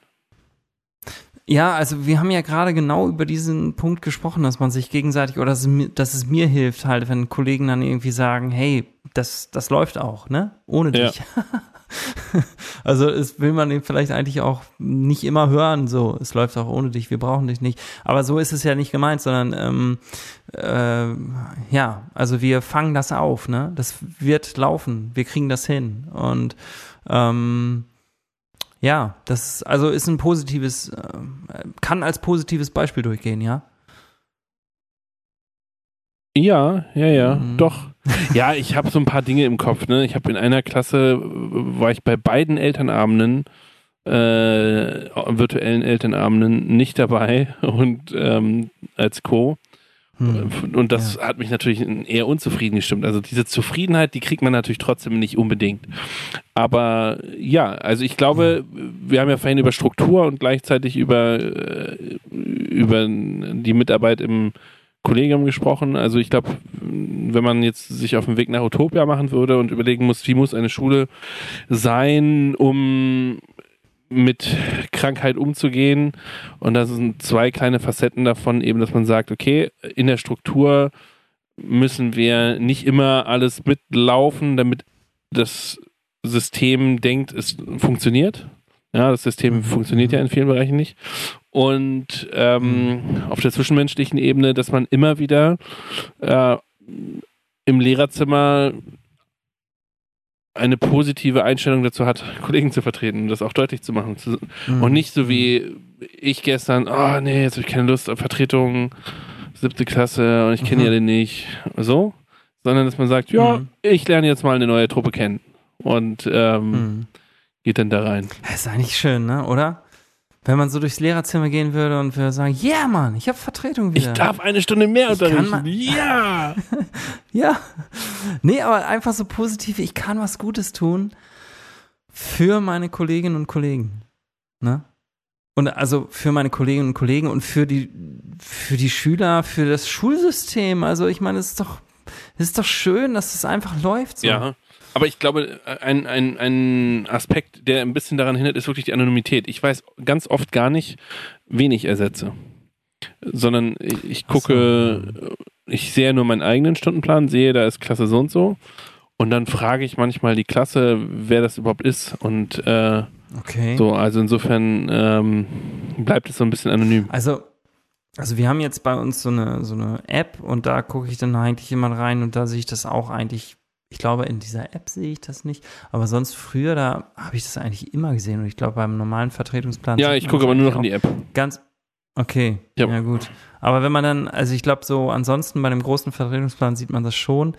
Ja, also wir haben ja gerade genau über diesen Punkt gesprochen, dass man sich gegenseitig oder dass es, mir, dass es mir hilft halt, wenn Kollegen dann irgendwie sagen, hey, das, das läuft auch, ne? Ohne dich. Ja. also es will man vielleicht eigentlich auch nicht immer hören, so, es läuft auch ohne dich, wir brauchen dich nicht. Aber so ist es ja nicht gemeint, sondern ähm, äh, ja, also wir fangen das auf, ne? Das wird laufen, wir kriegen das hin. Und ähm, ja, das also ist ein positives, äh, kann als positives Beispiel durchgehen, ja. Ja, ja, ja, mhm. doch. Ja, ich habe so ein paar Dinge im Kopf. Ne? Ich habe in einer Klasse, war ich bei beiden Elternabenden, äh, virtuellen Elternabenden nicht dabei und ähm, als Co. Hm. Und das ja. hat mich natürlich eher unzufrieden gestimmt. Also diese Zufriedenheit, die kriegt man natürlich trotzdem nicht unbedingt. Aber ja, also ich glaube, wir haben ja vorhin über Struktur und gleichzeitig über, äh, über die Mitarbeit im Kollegium gesprochen. Also ich glaube, wenn man jetzt sich auf den Weg nach Utopia machen würde und überlegen muss, wie muss eine Schule sein, um mit Krankheit umzugehen. Und das sind zwei kleine Facetten davon, eben, dass man sagt, okay, in der Struktur müssen wir nicht immer alles mitlaufen, damit das System denkt, es funktioniert. Ja, das System funktioniert ja in vielen Bereichen nicht. Und ähm, mhm. auf der zwischenmenschlichen Ebene, dass man immer wieder äh, im Lehrerzimmer eine positive Einstellung dazu hat, Kollegen zu vertreten, das auch deutlich zu machen. Mhm. Und nicht so wie ich gestern, oh nee, jetzt habe ich keine Lust auf Vertretung, siebte Klasse und ich kenne mhm. ja den nicht. So, sondern dass man sagt, ja, mhm. ich lerne jetzt mal eine neue Truppe kennen. Und ähm, mhm. geht dann da rein. Das ist eigentlich schön, ne? Oder? Wenn man so durchs Lehrerzimmer gehen würde und würde sagen, ja, yeah, Mann, ich habe Vertretung wieder. Ich darf eine Stunde mehr unterrichten. Ja. ja. Nee, aber einfach so positiv, ich kann was Gutes tun für meine Kolleginnen und Kollegen. Ne? Und also für meine Kolleginnen und Kollegen und für die, für die Schüler, für das Schulsystem. Also ich meine, es ist doch, es ist doch schön, dass es einfach läuft. So. Ja. Aber ich glaube, ein, ein, ein Aspekt, der ein bisschen daran hindert, ist wirklich die Anonymität. Ich weiß ganz oft gar nicht, wen ich ersetze. Sondern ich gucke, so. ich sehe nur meinen eigenen Stundenplan, sehe, da ist Klasse so und so. Und dann frage ich manchmal die Klasse, wer das überhaupt ist. Und äh, okay. so, also insofern ähm, bleibt es so ein bisschen anonym. Also also wir haben jetzt bei uns so eine, so eine App und da gucke ich dann eigentlich immer rein und da sehe ich das auch eigentlich ich glaube, in dieser App sehe ich das nicht. Aber sonst früher, da habe ich das eigentlich immer gesehen. Und ich glaube, beim normalen Vertretungsplan. Ja, ich gucke aber nur noch in die App. Ganz. Okay, ja. ja gut. Aber wenn man dann, also ich glaube so, ansonsten bei dem großen Vertretungsplan sieht man das schon.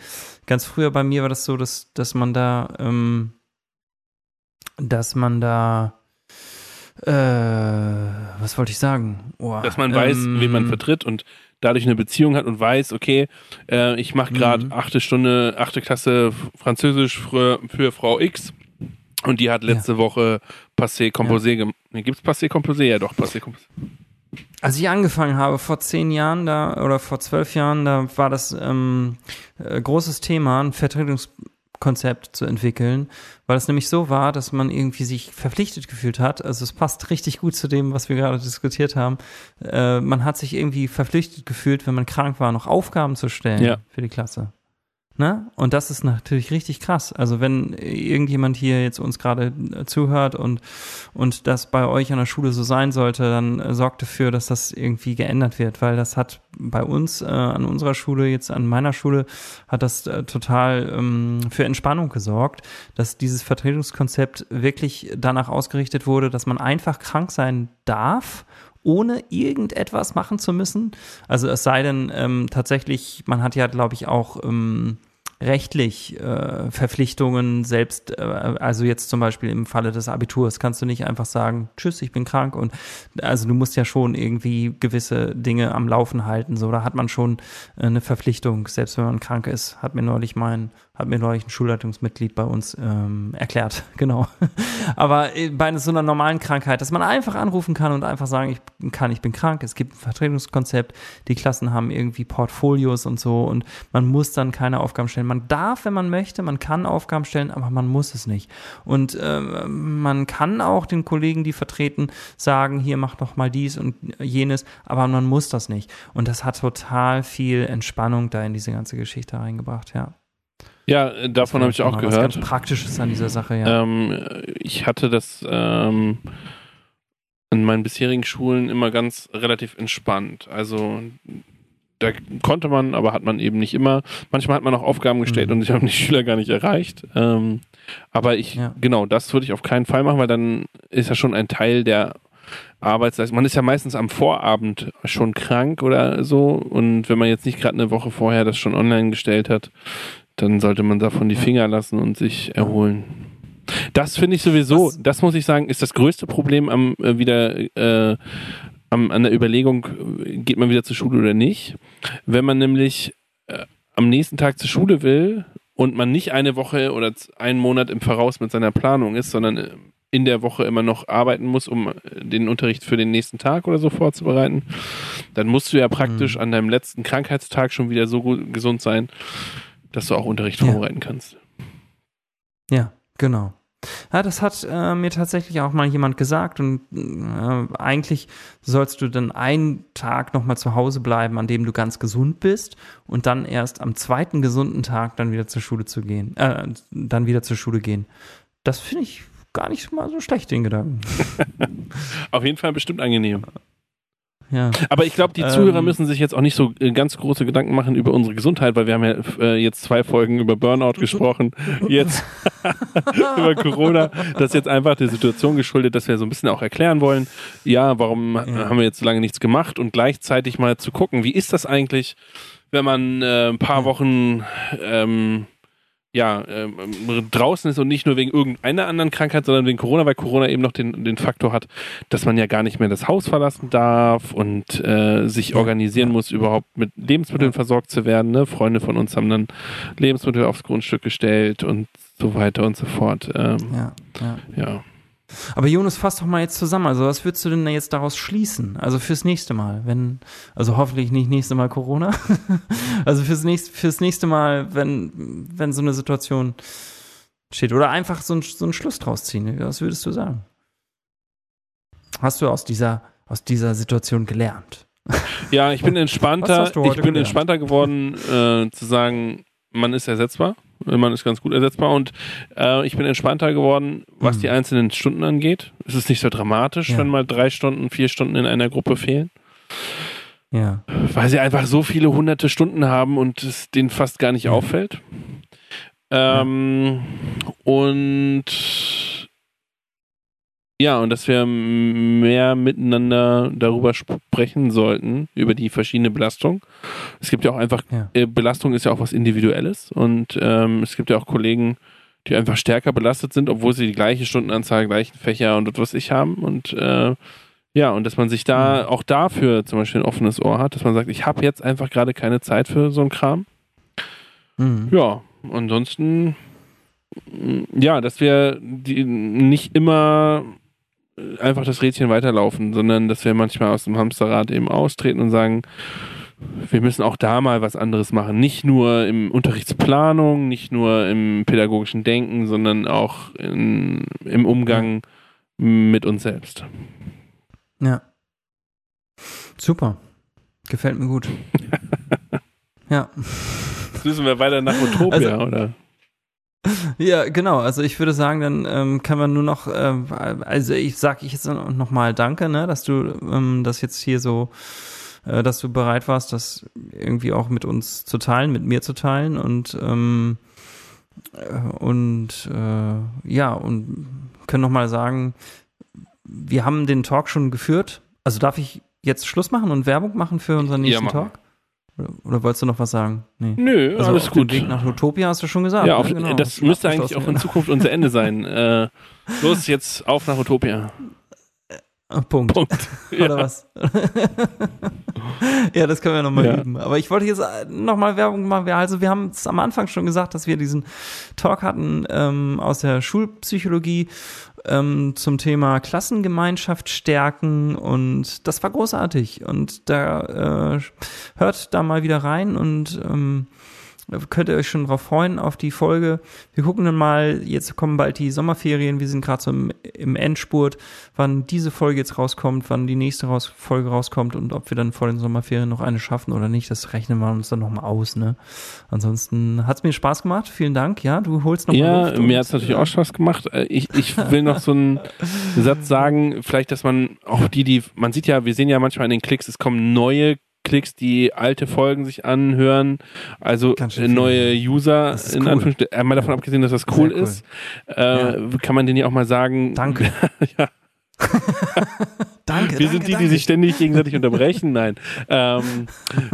Ganz früher bei mir war das so, dass, dass man da, ähm, dass man da, äh, was wollte ich sagen? Oh, dass man ähm, weiß, wen man vertritt und dadurch eine Beziehung hat und weiß, okay, äh, ich mache gerade mhm. achte Stunde, achte Klasse Französisch für, für Frau X und die hat letzte ja. Woche Passé Composé ja. gemacht. Gibt's Passé Composé? Ja doch, Passé Composé. Als ich angefangen habe, vor zehn Jahren da oder vor zwölf Jahren, da war das ähm, äh, großes Thema, ein Vertretungs Konzept zu entwickeln, weil es nämlich so war, dass man irgendwie sich verpflichtet gefühlt hat. Also es passt richtig gut zu dem, was wir gerade diskutiert haben. Äh, man hat sich irgendwie verpflichtet gefühlt, wenn man krank war, noch Aufgaben zu stellen ja. für die Klasse. Ne? Und das ist natürlich richtig krass. Also wenn irgendjemand hier jetzt uns gerade zuhört und, und das bei euch an der Schule so sein sollte, dann sorgt dafür, dass das irgendwie geändert wird, weil das hat bei uns, äh, an unserer Schule, jetzt an meiner Schule, hat das äh, total ähm, für Entspannung gesorgt, dass dieses Vertretungskonzept wirklich danach ausgerichtet wurde, dass man einfach krank sein darf ohne irgendetwas machen zu müssen. Also es sei denn ähm, tatsächlich, man hat ja, glaube ich, auch ähm, rechtlich äh, Verpflichtungen selbst, äh, also jetzt zum Beispiel im Falle des Abiturs, kannst du nicht einfach sagen, tschüss, ich bin krank und also du musst ja schon irgendwie gewisse Dinge am Laufen halten, so da hat man schon äh, eine Verpflichtung, selbst wenn man krank ist, hat mir neulich mein hat mir neulich ein Schulleitungsmitglied bei uns ähm, erklärt, genau. Aber äh, bei so einer normalen Krankheit, dass man einfach anrufen kann und einfach sagen, ich kann, ich bin krank, es gibt ein Vertretungskonzept, die Klassen haben irgendwie Portfolios und so und man muss dann keine Aufgaben stellen. Man darf, wenn man möchte, man kann Aufgaben stellen, aber man muss es nicht. Und äh, man kann auch den Kollegen, die vertreten, sagen, hier mach doch mal dies und jenes, aber man muss das nicht. Und das hat total viel Entspannung da in diese ganze Geschichte reingebracht, ja. Ja, äh, davon habe ich auch gehört. Was ganz Praktisches an dieser Sache, ja. Ähm, ich hatte das ähm, in meinen bisherigen Schulen immer ganz relativ entspannt. Also da konnte man, aber hat man eben nicht immer. Manchmal hat man auch Aufgaben gestellt mhm. und ich habe die Schüler gar nicht erreicht. Ähm, aber ich, ja. genau, das würde ich auf keinen Fall machen, weil dann ist ja schon ein Teil der Arbeitsleistung. Man ist ja meistens am Vorabend schon krank oder so. Und wenn man jetzt nicht gerade eine Woche vorher das schon online gestellt hat, dann sollte man davon die Finger lassen und sich erholen. Das finde ich sowieso, Was? das muss ich sagen, ist das größte Problem am äh, wieder äh, am, an der Überlegung, geht man wieder zur Schule oder nicht. Wenn man nämlich äh, am nächsten Tag zur Schule will und man nicht eine Woche oder einen Monat im Voraus mit seiner Planung ist, sondern äh, in der Woche immer noch arbeiten muss, um äh, den Unterricht für den nächsten Tag oder so vorzubereiten, dann musst du ja praktisch mhm. an deinem letzten Krankheitstag schon wieder so gut, gesund sein, dass du auch Unterricht ja. vorbereiten kannst. Ja, genau. Ja, das hat äh, mir tatsächlich auch mal jemand gesagt und äh, eigentlich sollst du dann einen Tag nochmal zu Hause bleiben, an dem du ganz gesund bist und dann erst am zweiten gesunden Tag dann wieder zur Schule zu gehen, äh, dann wieder zur Schule gehen. Das finde ich gar nicht mal so schlecht, den Gedanken. Auf jeden Fall bestimmt angenehm. Ja. Aber ich glaube, die ähm, Zuhörer müssen sich jetzt auch nicht so äh, ganz große Gedanken machen über unsere Gesundheit, weil wir haben ja äh, jetzt zwei Folgen über Burnout gesprochen, jetzt über Corona. Das ist jetzt einfach der Situation geschuldet, dass wir so ein bisschen auch erklären wollen, ja, warum ja. haben wir jetzt so lange nichts gemacht und gleichzeitig mal zu gucken, wie ist das eigentlich, wenn man äh, ein paar Wochen ähm, ja, äh, draußen ist und nicht nur wegen irgendeiner anderen Krankheit, sondern wegen Corona, weil Corona eben noch den, den Faktor hat, dass man ja gar nicht mehr das Haus verlassen darf und äh, sich organisieren muss, überhaupt mit Lebensmitteln versorgt zu werden. Ne? Freunde von uns haben dann Lebensmittel aufs Grundstück gestellt und so weiter und so fort. Ähm, ja, ja. ja. Aber Jonas, fass doch mal jetzt zusammen. Also, was würdest du denn jetzt daraus schließen? Also fürs nächste Mal, wenn, also hoffentlich nicht nächste Mal Corona. also fürs nächste, fürs nächste Mal, wenn, wenn so eine Situation steht. Oder einfach so, ein, so einen Schluss draus ziehen. Was würdest du sagen? Hast du aus dieser, aus dieser Situation gelernt? Ja, ich bin entspannter. ich bin gelernt? entspannter geworden, äh, zu sagen, man ist ersetzbar. Man ist ganz gut ersetzbar und äh, ich bin entspannter geworden, was mhm. die einzelnen Stunden angeht. Es ist nicht so dramatisch, ja. wenn mal drei Stunden, vier Stunden in einer Gruppe fehlen. Ja. Weil sie einfach so viele hunderte Stunden haben und es denen fast gar nicht ja. auffällt. Ähm, ja. Und ja, und dass wir mehr miteinander darüber sprechen sollten, über die verschiedene Belastung. Es gibt ja auch einfach, ja. Äh, Belastung ist ja auch was Individuelles und ähm, es gibt ja auch Kollegen, die einfach stärker belastet sind, obwohl sie die gleiche Stundenanzahl, gleichen Fächer und was ich haben. Und äh, ja, und dass man sich da mhm. auch dafür zum Beispiel ein offenes Ohr hat, dass man sagt, ich habe jetzt einfach gerade keine Zeit für so einen Kram. Mhm. Ja, ansonsten ja, dass wir die nicht immer einfach das Rädchen weiterlaufen, sondern dass wir manchmal aus dem Hamsterrad eben austreten und sagen, wir müssen auch da mal was anderes machen. Nicht nur im Unterrichtsplanung, nicht nur im pädagogischen Denken, sondern auch in, im Umgang mit uns selbst. Ja. Super. Gefällt mir gut. ja. Jetzt müssen wir weiter nach Utopia, also, oder? Ja, genau. Also ich würde sagen, dann ähm, kann man nur noch, äh, also ich sage ich jetzt noch mal Danke, ne, dass du ähm, das jetzt hier so, äh, dass du bereit warst, das irgendwie auch mit uns zu teilen, mit mir zu teilen und ähm, äh, und äh, ja und können noch mal sagen, wir haben den Talk schon geführt. Also darf ich jetzt Schluss machen und Werbung machen für unseren nächsten ja, Talk? Oder, wolltest du noch was sagen? Nee. Nö, also alles gut. Den Weg nach Utopia hast du schon gesagt. Ja, auf, ne? genau. das müsste eigentlich auch in Zukunft unser Ende sein. äh, los, jetzt auf nach Utopia. Äh, Punkt. Punkt. Oder was? Ja, das können wir nochmal Ja. üben. Aber ich wollte jetzt nochmal Werbung machen. Also wir haben es am Anfang schon gesagt, dass wir diesen Talk hatten ähm, aus der Schulpsychologie ähm, zum Thema Klassengemeinschaft stärken und das war großartig. Und da äh, hört da mal wieder rein und ähm, könnt ihr euch schon drauf freuen auf die Folge. Wir gucken dann mal, jetzt kommen bald die Sommerferien, wir sind gerade so im, im Endspurt, wann diese Folge jetzt rauskommt, wann die nächste raus, Folge rauskommt und ob wir dann vor den Sommerferien noch eine schaffen oder nicht, das rechnen wir uns dann nochmal aus. Ne? Ansonsten hat's mir Spaß gemacht, vielen Dank. Ja, du holst noch mal Ja, Luft mir hat's natürlich auch Spaß gemacht. Äh, Ich, ich will noch so einen Satz sagen, vielleicht, dass man auch die, die, man sieht ja, wir sehen ja manchmal in den Klicks, es kommen neue Klicks, die alte Folgen sich anhören, also äh, neue User, in cool. Anführungsstrichen, äh, mal davon abgesehen, dass das cool, cool. ist, äh, kann man denen ja auch mal sagen, Danke. ja, Danke. wir sind die, die sich ständig gegenseitig unterbrechen. Nein. Ähm,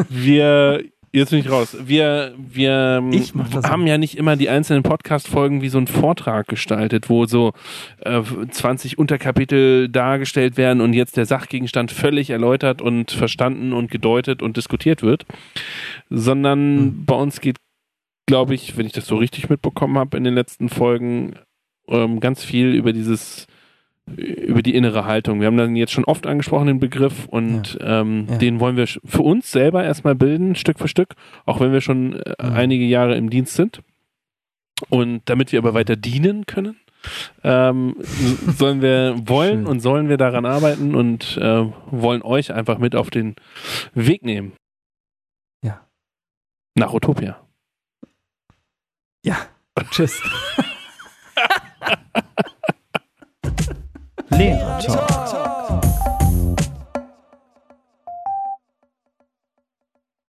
wir, jetzt bin ich raus. Wir, wir das haben ja nicht immer die einzelnen Podcast-Folgen wie so ein Vortrag gestaltet, wo so äh, 20 Unterkapitel dargestellt werden und jetzt der Sachgegenstand völlig erläutert und verstanden und gedeutet und diskutiert wird. Sondern Hm. bei uns geht, glaube ich, wenn ich das so richtig mitbekommen habe in den letzten Folgen, ähm, ganz viel über dieses über die innere Haltung. Wir haben dann jetzt schon oft angesprochen den Begriff und ähm, Ja. den wollen wir für uns selber erstmal bilden, Stück für Stück, auch wenn wir schon äh, Mhm. einige Jahre im Dienst sind. Und damit wir aber weiter dienen können, ähm, sollen wir wollen Schön. und sollen wir daran arbeiten und äh, wollen euch einfach mit auf den Weg nehmen. Ja. Nach Utopia. Ja. Tschüss. Lehrer Talk.